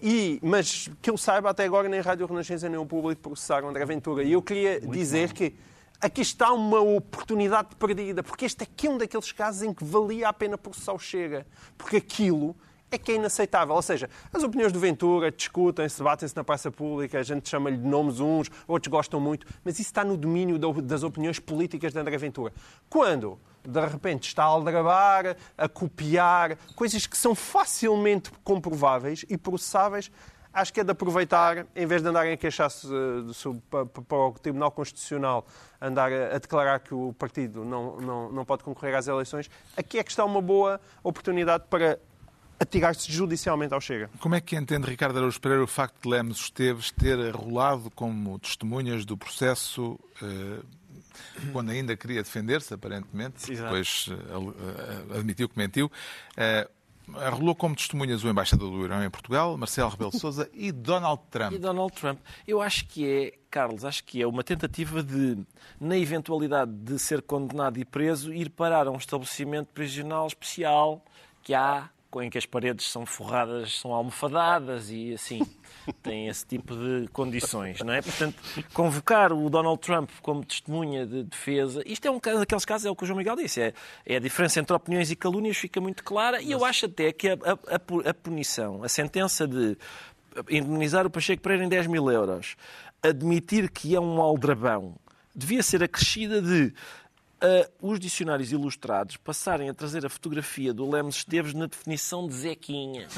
S4: E, mas que eu saiba, até agora nem a Rádio Renascença nem o público processaram André Ventura. E eu queria dizer que aqui está uma oportunidade perdida, porque este aqui é um daqueles casos em que valia a pena processar o Chega. Porque aquilo é que é inaceitável. Ou seja, as opiniões do Ventura discutem-se, debatem-se na praça pública, a gente chama-lhe de nomes uns, outros gostam muito, mas isso está no domínio da- das opiniões políticas de André Ventura. Quando, de repente, está a aldrabar, a copiar, coisas que são facilmente comprováveis e processáveis, acho que é de aproveitar, em vez de andarem a queixar-se eh, para o Tribunal Constitucional, andar a, declarar que o partido não, não, não pode concorrer às eleições, aqui é que está uma boa oportunidade para atirar-se judicialmente ao Chega.
S1: Como é que entende Ricardo Araújo Pereira o facto de Lemos Esteves ter arrolado como testemunhas do processo eh, quando ainda queria defender-se, aparentemente,
S3: Exato.
S1: depois eh, eh, admitiu que mentiu, eh, arrolou como testemunhas o embaixador do Irão em Portugal, Marcelo Rebelo de Sousa e Donald Trump.
S3: E Donald Trump. Eu acho que é, Carlos, acho que é uma tentativa de, na eventualidade de ser condenado e preso, ir parar a um estabelecimento prisional especial que há, em que as paredes são forradas, são almofadadas e assim. Tem esse tipo de condições, não é? Portanto, convocar o Donald Trump como testemunha de defesa, isto é um caso, daqueles casos, é o que o João Miguel disse, é, é a diferença entre opiniões e calúnias fica muito clara e eu acho até que a, a- a pu- a punição, a sentença de indemnizar o Pacheco Pereira em 10 mil euros, admitir que é um aldrabão, devia ser acrescida de os dicionários ilustrados passarem a trazer a fotografia do Lemos Esteves na definição de Zequinha.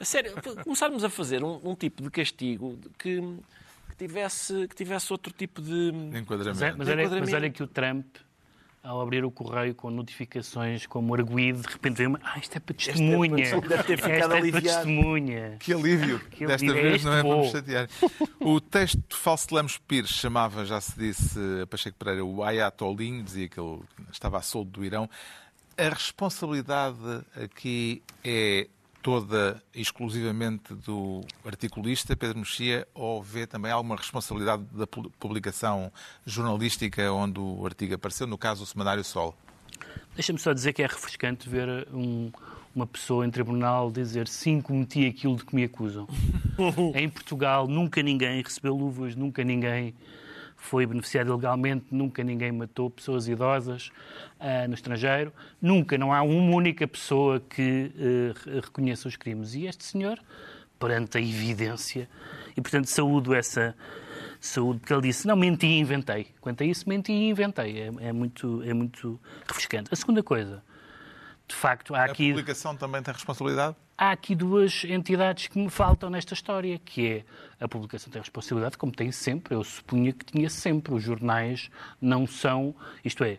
S3: A sério, começarmos a fazer um, um tipo de castigo que, que tivesse, que tivesse outro tipo de...
S1: Enquadramento.
S6: Mas, é- mas
S3: De
S6: olha, mas
S3: enquadramento.
S6: olha que o Trump, ao abrir o correio com notificações como arguído, de repente veio uma. Ah, isto é para testemunha.
S3: Deve ter ficado
S6: é para
S3: aliviado.
S6: testemunha.
S1: Que alívio!
S6: Que
S1: Desta
S6: alívio. É
S1: vez
S6: este
S1: não é para me chatear. O texto de Falso de Lemos Pires chamava, já se disse, a Pacheco Pereira, o Ayatolinho, dizia que ele estava a soldo do Irão. A responsabilidade aqui é toda exclusivamente do articulista Pedro Mexia ou vê também alguma responsabilidade da pu- publicação jornalística onde o artigo apareceu, no caso o Semanário Sol?
S6: Deixa-me só dizer que é refrescante ver um- uma pessoa em tribunal dizer sim, cometi aquilo de que me acusam. em Portugal nunca ninguém recebeu luvas, nunca ninguém foi beneficiado ilegalmente, nunca ninguém matou pessoas idosas ah, no estrangeiro, nunca, não há uma única pessoa que re- reconheça os crimes. E este senhor, perante a evidência, e portanto saúdo essa saúde, porque ele disse, não, menti e inventei. Quanto a isso, menti e inventei. É, é muito, é muito refrescante. A segunda coisa, de facto, há
S1: A
S6: aqui,
S1: publicação também tem responsabilidade?
S6: Há aqui duas entidades que me faltam nesta história, que é a publicação tem responsabilidade, como tem sempre, eu supunha que tinha sempre. Os jornais não são, isto é,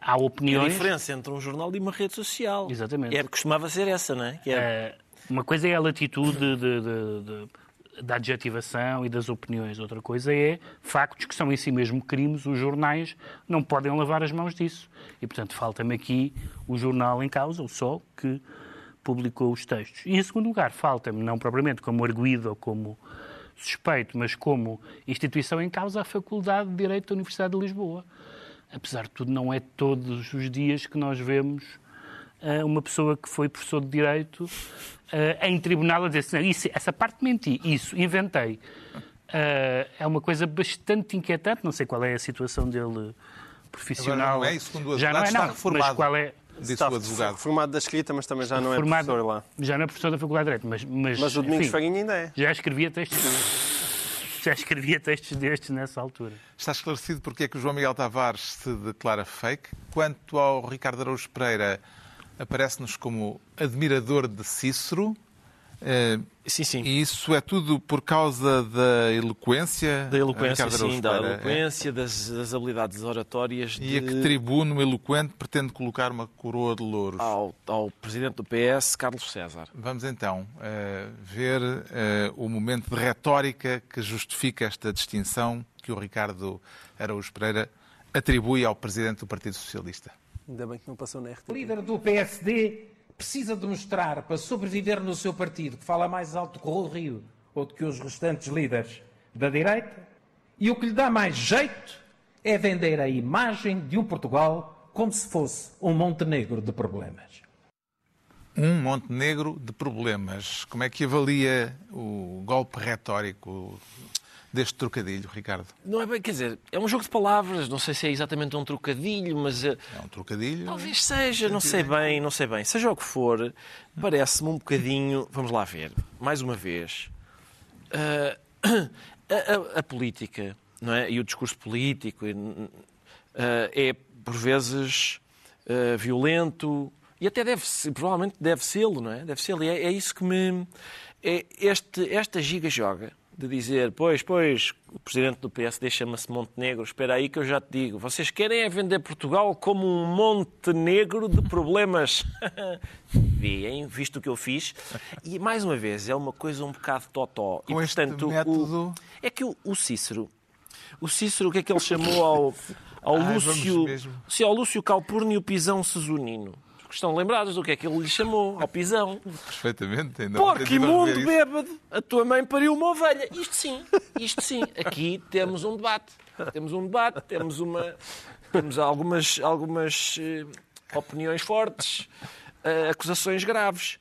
S6: há
S3: A
S6: opiniões...
S3: diferença entre um jornal e uma rede social.
S6: Exatamente.
S3: Era, costumava ser essa, não é? Era-
S6: Eh, uma coisa é a latitude de- de- de- da adjetivação e das opiniões. Outra coisa é factos que são em si mesmo crimes. Os jornais não podem lavar as mãos disso. E, portanto, falta-me aqui o jornal em causa, o Sol, que publicou os textos. E, em segundo lugar, falta-me, não propriamente como arguído ou como suspeito, mas como instituição em causa, a Faculdade de Direito da Universidade de Lisboa. Apesar de tudo, não é todos os dias que nós vemos eh, uma pessoa que foi professor de Direito eh, em tribunal a dizer assim, "Não, isso, essa parte menti, isso, inventei. Eh, é uma coisa bastante inquietante, não sei qual é a situação dele profissional.
S1: Agora não é, segundo o
S6: Já não é,
S1: advogado, está
S6: não,
S1: reformado.
S6: Mas qual é...
S1: Disse
S4: Está
S1: o advogado.
S4: formado da escrita, mas também já não é
S6: formado-
S4: professor lá.
S6: Já não é professor da Faculdade de Direito, mas... Mas,
S4: Mas o Domingos
S6: enfim,
S4: Farinha ainda é.
S6: Já escrevia textos... Já escrevia textos destes nessa altura.
S1: Está esclarecido porque é que o João Miguel Tavares se declara fake. Quanto ao Ricardo Araújo Pereira, aparece-nos como admirador de Cícero.
S3: Sim, sim.
S1: E isso é tudo por causa da eloquência?
S3: Da eloquência, sim, da
S1: é?
S3: eloquência, das, das habilidades oratórias
S1: E a
S3: de-
S1: que tribuno eloquente pretende colocar uma coroa de louros?
S3: ao, ao presidente do PS, Carlos César.
S1: Vamos então eh, ver eh, o momento de retórica que justifica esta distinção que o Ricardo Araújo Pereira atribui ao presidente do Partido Socialista.
S4: Ainda bem que não passou na RTP.
S7: O líder do PSD precisa demonstrar para sobreviver no seu partido que fala mais alto que o Rio ou do que os restantes líderes da direita. E o que lhe dá mais jeito é vender a imagem de um Portugal como se fosse um Montenegro de problemas.
S1: Um Montenegro de problemas. Como é que avalia o golpe retórico deste trocadilho, Ricardo?
S3: Não é bem, quer dizer, é um jogo de palavras, não sei se é exatamente um trocadilho, mas.
S1: É um trocadilho.
S3: Talvez seja, não sei bem, não sei bem. Seja o que for, parece-me um bocadinho. Vamos lá ver, mais uma vez. Uh, a, a, a, política não é? e o discurso político uh, é, por vezes, uh, violento e até deve ser, provavelmente deve ser, não é? Deve ser. É, é isso que me. É este, esta giga-joga de dizer, pois, pois, o presidente do PSD chama-se Montenegro, espera aí que eu já te digo, vocês querem é vender Portugal como um Montenegro de problemas. Vêem, visto o que eu fiz. E, mais uma vez, é uma coisa um bocado totó.
S1: Com e, portanto, método...
S3: o... é que o, o, Cícero, o Cícero, o que é que ele chamou ao, ao ah, Lúcio, se ao Lúcio Calpurnio Pisão Estão lembrados do que é que ele lhe chamou, ao pisão.
S1: Perfeitamente. Ainda
S3: Porco imundo bêbado, a tua mãe pariu uma ovelha. Isto sim, isto sim. Aqui temos um debate. Temos um debate, temos, uma, temos algumas, algumas uh, opiniões fortes, uh, acusações graves.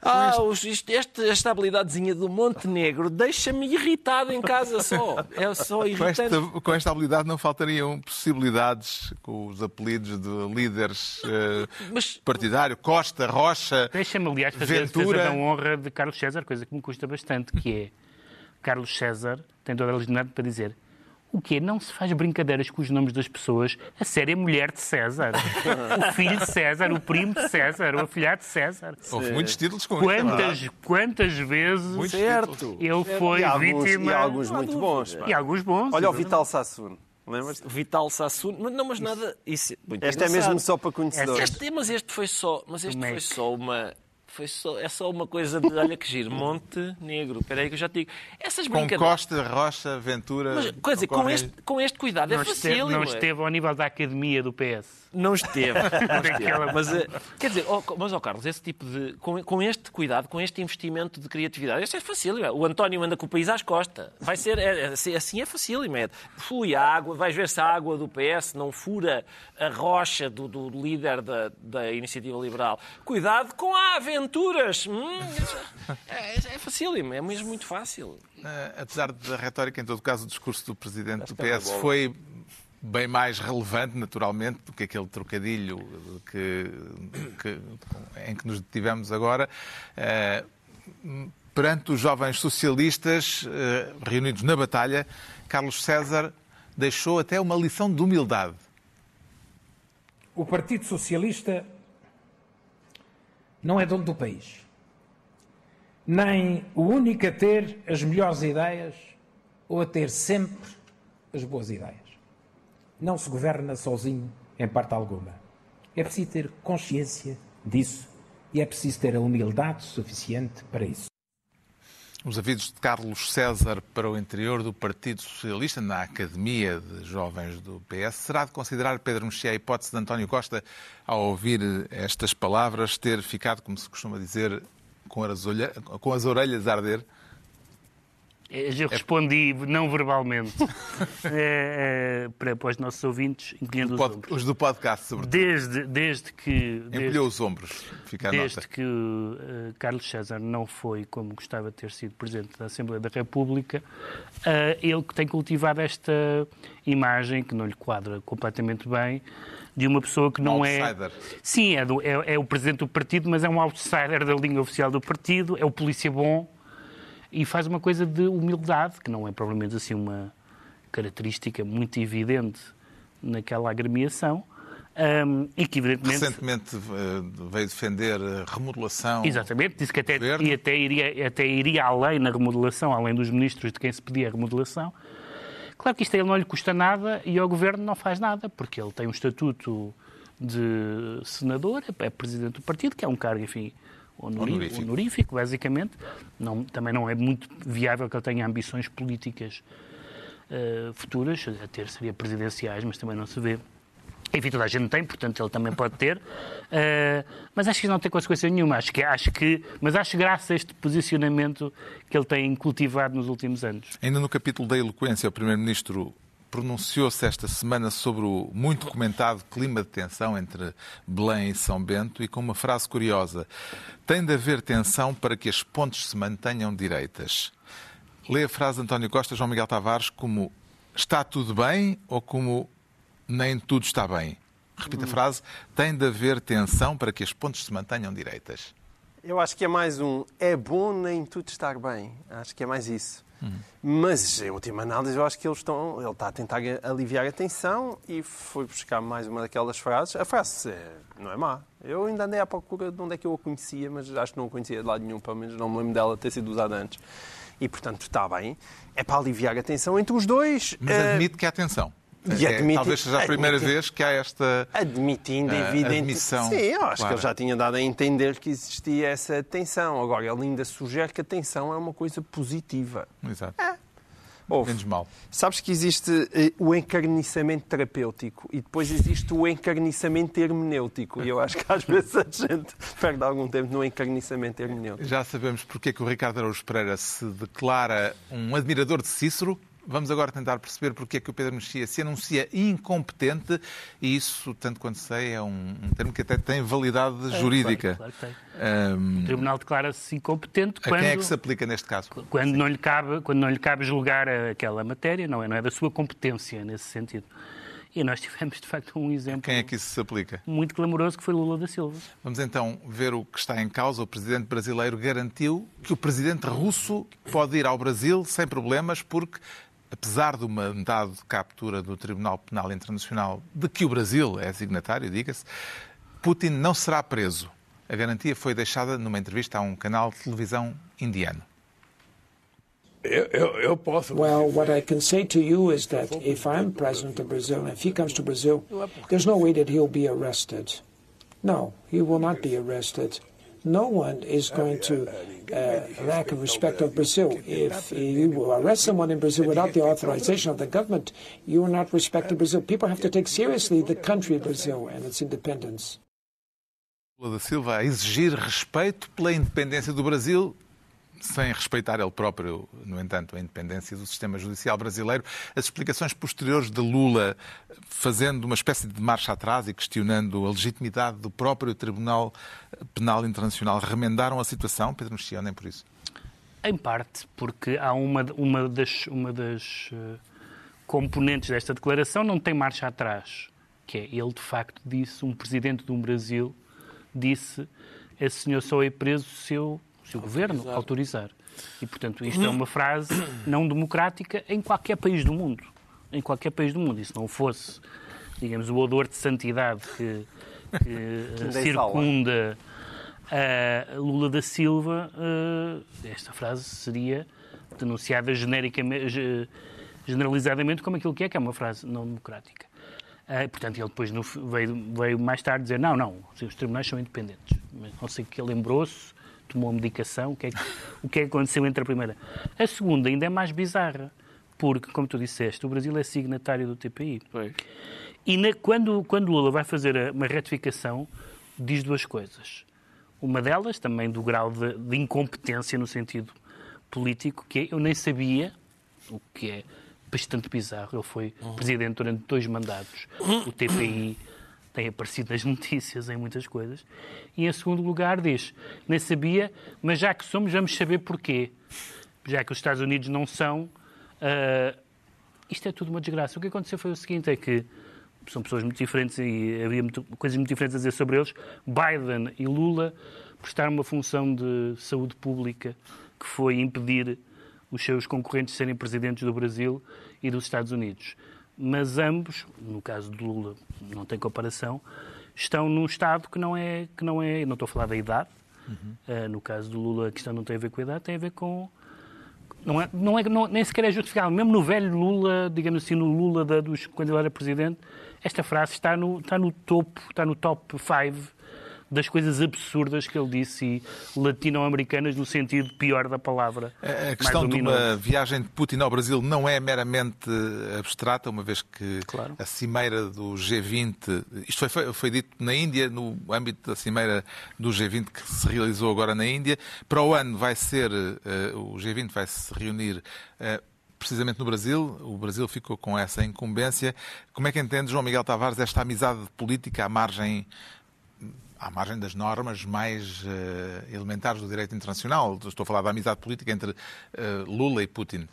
S3: Ah, isto, esta, esta habilidadezinha do Montenegro deixa-me irritado em casa só. É só irritante.
S1: Com esta, com esta habilidade não faltariam possibilidades com os apelidos de líderes uh, Mas, partidário, Costa, Rocha,
S6: Deixa-me, aliás, fazer
S1: Ventura. a
S6: da honra de Carlos César, coisa que me custa bastante, que é Carlos César tem toda a legitimidade para dizer o quê? Não se faz brincadeiras com os nomes das pessoas. A série é mulher de César. o filho de César, o primo de César, o afilhado de César.
S1: Houve muitos títulos com
S6: quantas,
S1: isso.
S6: Quantas vezes
S3: Muito certo.
S6: ele foi
S4: e alguns,
S6: vítima...
S4: E alguns muito bons.
S6: E alguns bons.
S4: Olha o Vital Sassuno.
S3: Lembras? Vital Sassuno. Não, mas nada. Isso,
S4: muito este é mesmo só para conhecedores.
S3: Este, mas este foi só, mas este foi só uma foi só, é só uma coisa de, olha que giro, Monte Negro. Espera aí que eu já te digo. Essas
S1: com Costa, Rocha, Ventura...
S3: Mas, quer dizer, com este, com este cuidado
S6: não
S3: é fácil.
S6: Não esteve ao nível da academia do PS.
S3: Não esteve. Não esteve. mas, eh, quer dizer, oh, mas, oh, Carlos, esse tipo de... Com, com, este cuidado, com este investimento de criatividade, isso é fácil. O António anda com o país às costas. Vai ser... É, é, assim é fácil. É. Flui a água, vais ver se a água do PS não fura a rocha do, do líder da, da Iniciativa Liberal. Cuidado com a aventuras. Hum, é, é facílimo, é mesmo muito fácil.
S1: Uh, apesar da retórica, em todo caso, o discurso do presidente do PS foi bem mais relevante, naturalmente, do que aquele trocadilho que, que, em que nos detivemos agora. Uh, perante os jovens socialistas uh, reunidos na batalha, Carlos César deixou até uma lição de humildade.
S7: O Partido Socialista não é dono do país, nem o único a ter as melhores ideias ou a ter sempre as boas ideias. Não se governa sozinho, em parte alguma. É preciso ter consciência disso e é preciso ter a humildade suficiente para isso.
S1: Os avisos de Carlos César para o interior do Partido Socialista, na Academia de Jovens do PS, será de considerar Pedro Mexia a hipótese de António Costa, ao ouvir estas palavras, ter ficado, como se costuma dizer, com as, orelhas a arder?
S6: Eu respondi não verbalmente é, é, para, para os nossos ouvintes, incluindo os ombros.
S1: Os do podcast, sobretudo.
S6: Desde, desde que...
S1: Encolheu os ombros, fica a
S6: Desde
S1: nota.
S6: que uh, Carlos César não foi como gostava de ter sido Presidente da Assembleia da República, uh, ele tem cultivado esta imagem, que não lhe quadra completamente bem, de uma pessoa que não
S1: um
S6: é... Sim, é, do, é, é o Presidente do Partido, mas é um outsider da linha oficial do Partido, é o polícia bom, e faz uma coisa de humildade, que não é provavelmente assim uma característica muito evidente naquela agremiação. Um, e que evidentemente...
S1: Recentemente uh, veio defender a remodelação.
S6: Exatamente, disse que até, e até, iria, até iria além na remodelação, além dos ministros de quem se pedia a remodelação. Claro que isto a ele não lhe custa nada e ao governo não faz nada, porque ele tem um estatuto de senador, é presidente do partido, que é um cargo, enfim, honorífico, honorífico basicamente. Não, também não é muito viável que ele tenha ambições políticas uh, futuras, a ter seria presidenciais, mas também não se vê. Enfim, toda a gente tem, portanto ele também pode ter. Uh, mas acho que não tem consequência nenhuma. Acho que, acho que, mas acho graças a este posicionamento que ele tem cultivado nos últimos anos.
S1: Ainda no capítulo da eloquência, o Primeiro-Ministro pronunciou-se esta semana sobre o muito comentado clima de tensão entre Belém e São Bento e com uma frase curiosa: tem de haver tensão para que as pontes se mantenham direitas. Lê a frase de António Costa, João Miguel Tavares, como está tudo bem ou como nem tudo está bem. Repita a frase: tem de haver tensão para que as pontes se mantenham direitas.
S4: Eu acho que é mais um é bom nem tudo estar bem. Acho que é mais isso. Mas, em última análise, eu acho que eles estão, ele está a tentar aliviar a tensão e foi buscar mais uma daquelas frases. A frase é, não é má. Eu ainda andei à procura de onde é que eu a conhecia, mas acho que não a conhecia de lado nenhum, pelo menos não me lembro dela ter sido usada antes. E, portanto, está bem. É para aliviar a tensão entre os dois.
S1: Mas eh, admite que há tensão. E é, admiti... Talvez seja a primeira vez que há esta
S4: admitindo uh, evidente
S1: admissão.
S4: Sim, eu acho claro. que ele já tinha dado a entender que existia essa tensão. Agora, ele ainda sugere que a tensão é uma coisa positiva.
S1: Exato.
S4: É.
S1: Ouve, Menos mal.
S4: Sabes que existe uh, o encarniçamento terapêutico e depois existe o encarniçamento hermenêutico. E eu acho que às vezes a gente perde algum tempo no encarniçamento hermenêutico.
S1: Já sabemos porque é que o Ricardo Araújo Pereira se declara um admirador de Cícero Vamos agora tentar perceber porque é que o Pedro Mexia se anuncia incompetente e isso, tanto quanto sei, é um, um termo que até tem validade é, jurídica.
S6: Claro, claro que tem. Um, o Tribunal declara-se incompetente
S1: quando... A quem é que se aplica neste caso?
S6: Quando não lhe cabe, quando não lhe cabe julgar aquela matéria, não é, não é da sua competência nesse sentido. E nós tivemos, de facto, um exemplo.
S1: Quem é que isso se aplica?
S6: Muito clamoroso, que foi Lula da Silva.
S1: Vamos então ver o que está em causa. O presidente brasileiro garantiu que o presidente russo pode ir ao Brasil sem problemas, porque apesar de uma mandado de captura do Tribunal Penal Internacional, de que o Brasil é signatário, diga-se, Putin não será preso. A garantia foi deixada numa entrevista a um canal de televisão indiano.
S8: Eu, eu, eu posso.
S9: Well, what I can say to you is that if I'm president of Brazil, if he comes to Brazil, there's no way that he'll be arrested. No, he will not be arrested. No one is going to uh, lack of respect of Brazil. If you arrest someone in Brazil without the authorization of the government, you are not respecting Brazil. People have to take seriously the country Brazil and its independence.
S1: Lula da Silva a exigir respeito pela independência do Brasil sem respeitar ele próprio, no entanto, a independência do sistema judicial brasileiro. As explicações posteriores de Lula, fazendo uma espécie de marcha atrás e questionando a legitimidade do próprio Tribunal Penal Internacional, remendaram a situação, Pedro Mexia, nem por isso?
S6: Em parte, porque há uma, uma das, uma das uh, componentes desta declaração não tem marcha atrás, que é ele, de facto, disse, um presidente de um Brasil disse esse senhor só é preso se eu se o governo autorizar. E, portanto, isto é uma frase não democrática em qualquer país do mundo. Em qualquer país do mundo. E se não fosse, digamos, o odor de santidade que, que circunda a Lula da Silva, eh, esta frase seria denunciada genericamente, generalizadamente como aquilo que é, que é uma frase não democrática. Portanto, ele depois veio, mais tarde dizer não, não, os tribunais são independentes. Mas não sei que ele lembrou-se tomou medicação, o que, é que, o que é que aconteceu entre a primeira. A segunda ainda é mais bizarra, porque, como tu disseste, o Brasil é signatário do TPI. Pois. E na, quando, quando Lula vai fazer uma retificação, diz duas coisas. Uma delas, também do grau de, de incompetência no sentido político, que é, eu nem sabia, o que é bastante bizarro, ele foi presidente durante dois mandatos, o TPI tem aparecido nas notícias em muitas coisas. E em segundo lugar diz, nem sabia, mas já que somos, vamos saber porquê. Já que os Estados Unidos não são, uh, isto é tudo uma desgraça. O que aconteceu foi o seguinte, é que são pessoas muito diferentes e havia muito, coisas muito diferentes a dizer sobre eles. Biden e Lula prestaram uma função de saúde pública que foi impedir os seus concorrentes de serem presidentes do Brasil e dos Estados Unidos mas ambos, no caso de Lula não tem comparação, estão num estado que não é, que não é, não estou a falar da idade, uhum. uh, no caso do Lula a questão não tem a ver com a idade, tem a ver com não é, não é, não, nem sequer é justificável. Mesmo no velho Lula, digamos assim, no Lula da, dos, quando ele era presidente, esta frase está no, está no topo, está no top 5 das coisas absurdas que ele disse e latino-americanas no sentido pior da palavra.
S1: A questão de uma viagem de Putin ao Brasil não é meramente abstrata, uma vez que claro. a cimeira do G20, isto foi, foi dito na Índia, no âmbito da cimeira do G20 que se realizou agora na Índia, para o ano vai ser, uh, o G20 vai se reunir uh, precisamente no Brasil. O Brasil ficou com essa incumbência. Como é que entende, João Miguel Tavares, esta amizade política à margem à margem das normas mais uh, elementares do direito internacional. Estou a falar da amizade política entre uh, Lula e Putin.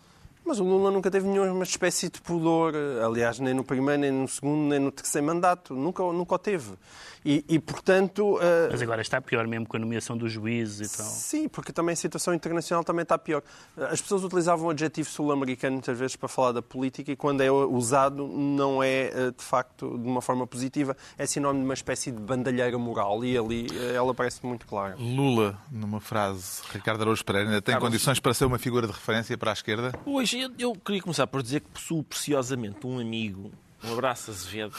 S4: Mas o Lula nunca teve nenhuma espécie de pudor, aliás, nem no primeiro, nem no segundo, nem no terceiro mandato. Nunca, nunca o teve. E, e, portanto. Uh...
S6: Mas agora está pior mesmo com a nomeação dos juízes e tal.
S4: Sim, porque também a situação internacional também está pior. As pessoas utilizavam o adjetivo sul-americano muitas vezes para falar da política e quando é usado não é eh, de facto de uma forma positiva, é sinónimo de uma espécie de bandalheira moral e ali eh, ela parece muito clara.
S1: Lula, numa frase, Ricardo Araújo Pereira, ainda tem Carlos... condições para ser uma figura de referência para a esquerda?
S3: Hoje eu, eu queria começar por dizer que possuo preciosamente um amigo, um abraço Azevedo,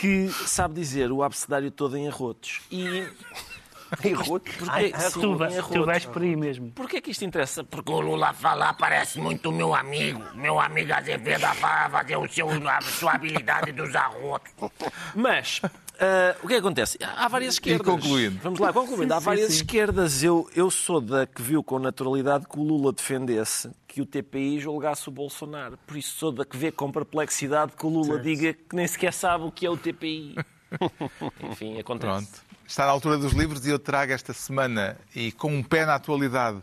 S3: que sabe dizer o abecedário todo em arrotos. E.
S6: Em arrotos? Sim, tu, vais, tu vais por aí mesmo.
S3: Porquê que isto interessa?
S10: Porque o Lula fala, parece muito meu amigo. Meu amigo Azevedo a fazer o seu, a sua habilidade dos arrotos.
S3: Mas Uh, o que, é que acontece? Há várias esquerdas.
S1: E concluindo.
S3: Vamos lá, concluindo. Há várias sim, sim. esquerdas. Eu, eu sou da que viu com naturalidade que o Lula defendesse que o TPI julgasse o Bolsonaro. Por isso sou da que vê com perplexidade que o Lula diga que nem sequer sabe o que é o TPI. Enfim, acontece.
S1: Pronto. Está na altura dos livros e eu trago esta semana, e com um pé na atualidade,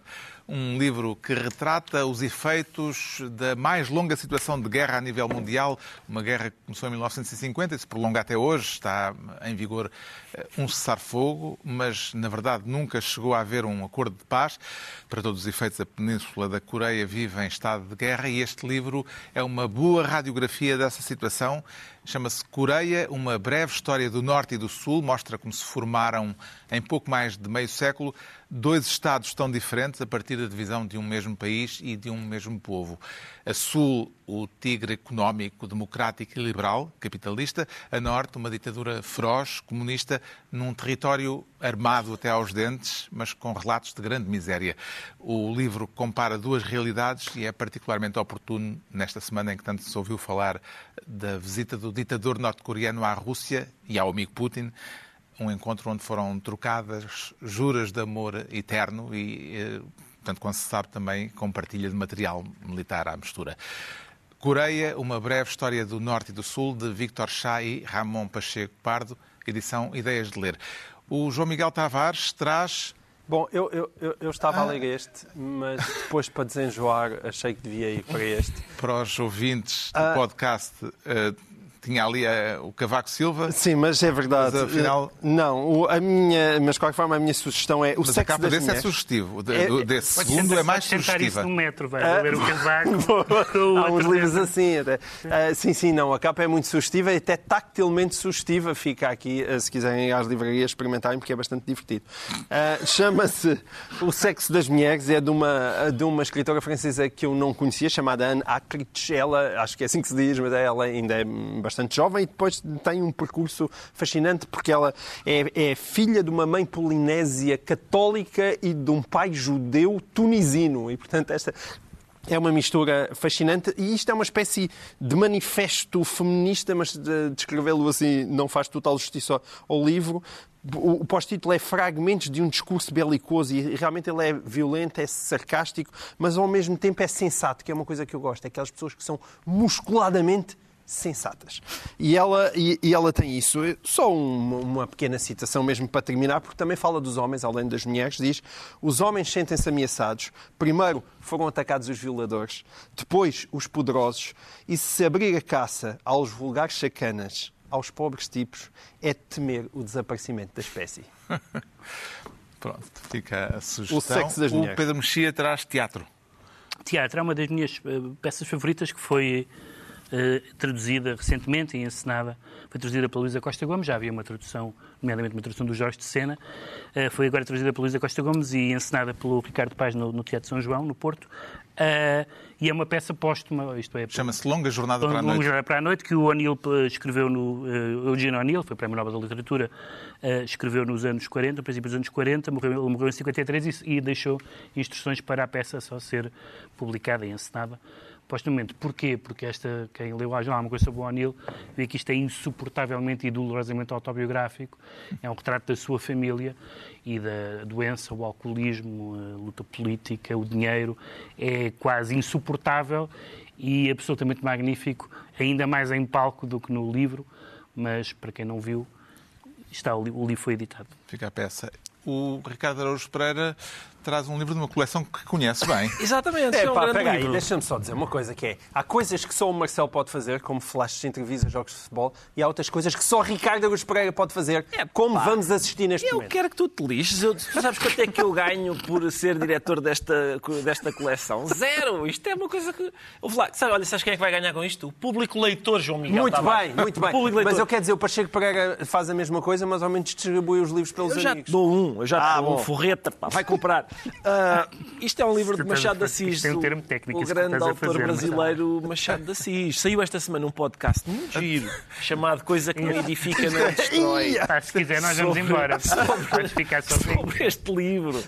S1: um livro que retrata os efeitos da mais longa situação de guerra a nível mundial, uma guerra que começou em 1950 e se prolonga até hoje, está em vigor eh, um cessar-fogo, mas na verdade nunca chegou a haver um acordo de paz. Para todos os efeitos, a Península da Coreia vive em estado de guerra e este livro é uma boa radiografia dessa situação Chama-se Coreia, uma breve história do Norte e do Sul. Mostra como se formaram, em pouco mais de meio século, dois Estados tão diferentes a partir da divisão de um mesmo país e de um mesmo povo. A Sul, o tigre económico, democrático e liberal, capitalista. A Norte, uma ditadura feroz, comunista, num território armado até aos dentes, mas com relatos de grande miséria. O livro compara duas realidades e é particularmente oportuno nesta semana em que tanto se ouviu falar da visita do ditador norte-coreano à Rússia e ao amigo Putin, um encontro onde foram trocadas juras de amor eterno e, eh, portanto, quando se sabe também, com partilha de material militar à mistura. Coreia, uma breve história do Norte e do Sul, de Victor Chá e Ramon Pacheco Pardo, edição Ideias de Ler. O João Miguel Tavares traz
S4: Bom, eu, eu, eu estava ah. a ler este, mas depois, para desenjoar, achei que devia ir para este.
S1: Para os ouvintes do ah. podcast, uh, tinha ali a, eh, o Cavaco Silva.
S4: Sim, mas é verdade. Mas, afinal... Não, a minha, mas de qualquer forma a minha sugestão é o
S1: mas
S4: sexo
S1: a capa
S4: desse
S1: é sugestivo. De, é, desse segundo tentar, é mais sugestiva.
S6: isso no metro, vai ah, ver o Cavaco.
S4: Há uns livros assim. Até. Uh, sim, sim, não. A capa é muito sugestiva e até tactilmente sugestiva. Fica aqui, uh, se quiserem ir às livrarias experimentarem, porque é bastante divertido. Uh, Chama-se O Sexo das Mulheres. É de uma, de uma escritora francesa que eu não conhecia, chamada Anne Acrich. Ela, acho que é assim que se diz, mas ela ainda é bastante jovem e depois tem um percurso fascinante porque ela é, é filha de uma mãe polinésia católica e de um pai judeu tunisino. E, portanto, esta é uma mistura fascinante e isto é uma espécie de manifesto feminista, mas descrevê-lo assim não faz total justiça ao livro. O pós-título é fragmentos de um discurso belicoso e realmente ele é violento, é sarcástico, mas ao mesmo tempo é sensato, que é uma coisa que eu gosto. É aquelas pessoas que são musculadamente sensatas. E ela, e, e ela tem isso. Só uma, uma, pequena citação mesmo para terminar, porque também fala dos homens, além das mulheres, diz os homens sentem-se ameaçados. Primeiro foram atacados os violadores, depois os poderosos, e se abrir a caça aos vulgares sacanas, aos pobres tipos, é temer o desaparecimento da espécie.
S1: Pronto, fica a sugestão. O sexo das mulheres. O Pedro Mexia traz teatro.
S6: Teatro é uma das minhas eh, peças favoritas que foi traduzida recentemente e encenada. Foi traduzida pela Luísa Costa Gomes, já havia uma tradução, nomeadamente uma tradução do Jorge de Sena. Uh, foi agora traduzida pela Luísa Costa Gomes e encenada pelo Ricardo Paz no, no Teatro São João, no Porto. Uh, e é uma peça póstuma, isto é...
S1: Chama-se Longa Jornada para a Noite.
S6: Longa Jornada para a Noite, que o O'Neill escreveu no... Uh, Eugene O'Neill, foi Prémio Nobel da Literatura, uh, escreveu nos anos 40, no princípio dos anos 40, morreu, morreu em 53 e, e deixou instruções para a peça só ser publicada e encenada postumamente. Porquê? Porque esta, quem leu a uma coisa sobre o O'Neill, vê que isto é insuportavelmente e dolorosamente autobiográfico. É um retrato da sua família e da doença, o alcoolismo, a luta política, o dinheiro. É quase insuportável e absolutamente magnífico, ainda mais em palco do que no livro, mas para quem não viu, está, o livro foi editado.
S1: Fica a peça. O Ricardo Araújo Pereira traz um livro de uma coleção que conhece bem.
S3: Exatamente, é, é um
S4: pá, pega aí, deixa-me só dizer uma coisa que é, há coisas que só o Marcelo pode fazer, como flashes de entrevistas, jogos de futebol, e há outras coisas que só Ricardo Augusto Pereira pode fazer, é, como pá, vamos assistir neste
S3: eu
S4: momento.
S3: Eu quero que tu te lixes, eu, tu sabes quanto é que eu ganho por ser diretor desta, desta coleção? Zero! Isto é uma coisa que... Lá, sabe, olha, sabes quem é que vai ganhar com isto? O público leitor, João Miguel.
S4: Muito bem, muito bem. Mas eu quero dizer, o Pacheco Pereira faz a mesma coisa, mas ao menos distribui os livros pelos
S3: eu já
S4: amigos.
S3: Te dou um, eu já ah, dou um forreta, pá, vai comprar. Uh, Isto é um livro de Machado de Assis,
S6: é um termo técnico,
S3: o grande autor fazer, brasileiro Machado de Assis. Saiu esta semana um podcast muito giro, chamado Coisa que não edifica, não destrói.
S6: se quiser, nós vamos embora. Podes ficar sozinho.
S3: Sobre este livro.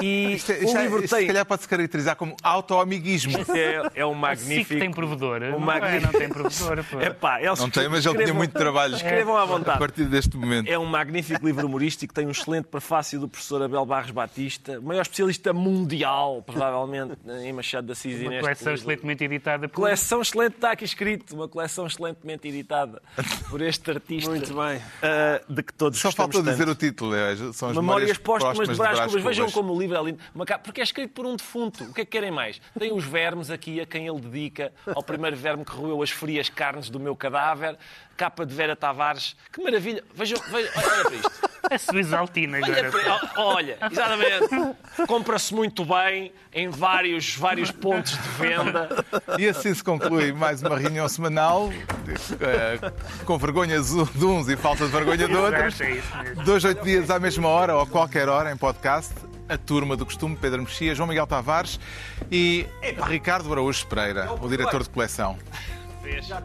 S3: E
S1: isto, é- isto, o é- livro isto, tem... se calhar pode-se caracterizar como autoamiguismo.
S3: É, é um magnífico...
S6: SIC tem provedor. Um não, é, não tem provedor.
S1: Epá, não tem, mas ele tinha muito trabalho.
S3: Escrevam à vontade.
S1: A partir deste momento.
S3: É um magnífico livro humorístico, tem um excelente prefácio do professor Abel Barros Batista, maior especialista mundial, provavelmente, em Machado de Assis.
S6: Uma coleção livro. excelentemente editada.
S3: Por... Coleção excelente, está aqui escrito, uma coleção excelentemente editada por este artista.
S4: Muito bem.
S3: Uh, de que todos
S1: Só falta
S3: dizer
S1: tanto. o título, é, são as
S3: Memórias
S1: Póstumas
S3: de Brás Cubas. Vejam como o livro é lindo. Porque é escrito por um defunto. O que é que querem mais? Tem os vermes aqui a quem ele dedica, ao primeiro verme que roeu as frias carnes do meu cadáver, capa de Vera Tavares. Que maravilha! Vejam, vejam olha para isto.
S6: A Suíça Altina agora.
S3: Olha, olha exatamente. Compra-se muito bem em vários, vários pontos de venda.
S1: E assim se conclui mais uma reunião semanal, eh, com vergonhas de uns e falta de vergonha de outros. É Dois, oito dias à mesma hora ou a qualquer hora em podcast a turma do costume, Pedro Mexia, João Miguel Tavares e Ricardo Araújo Pereira, o diretor de coleção. Veja.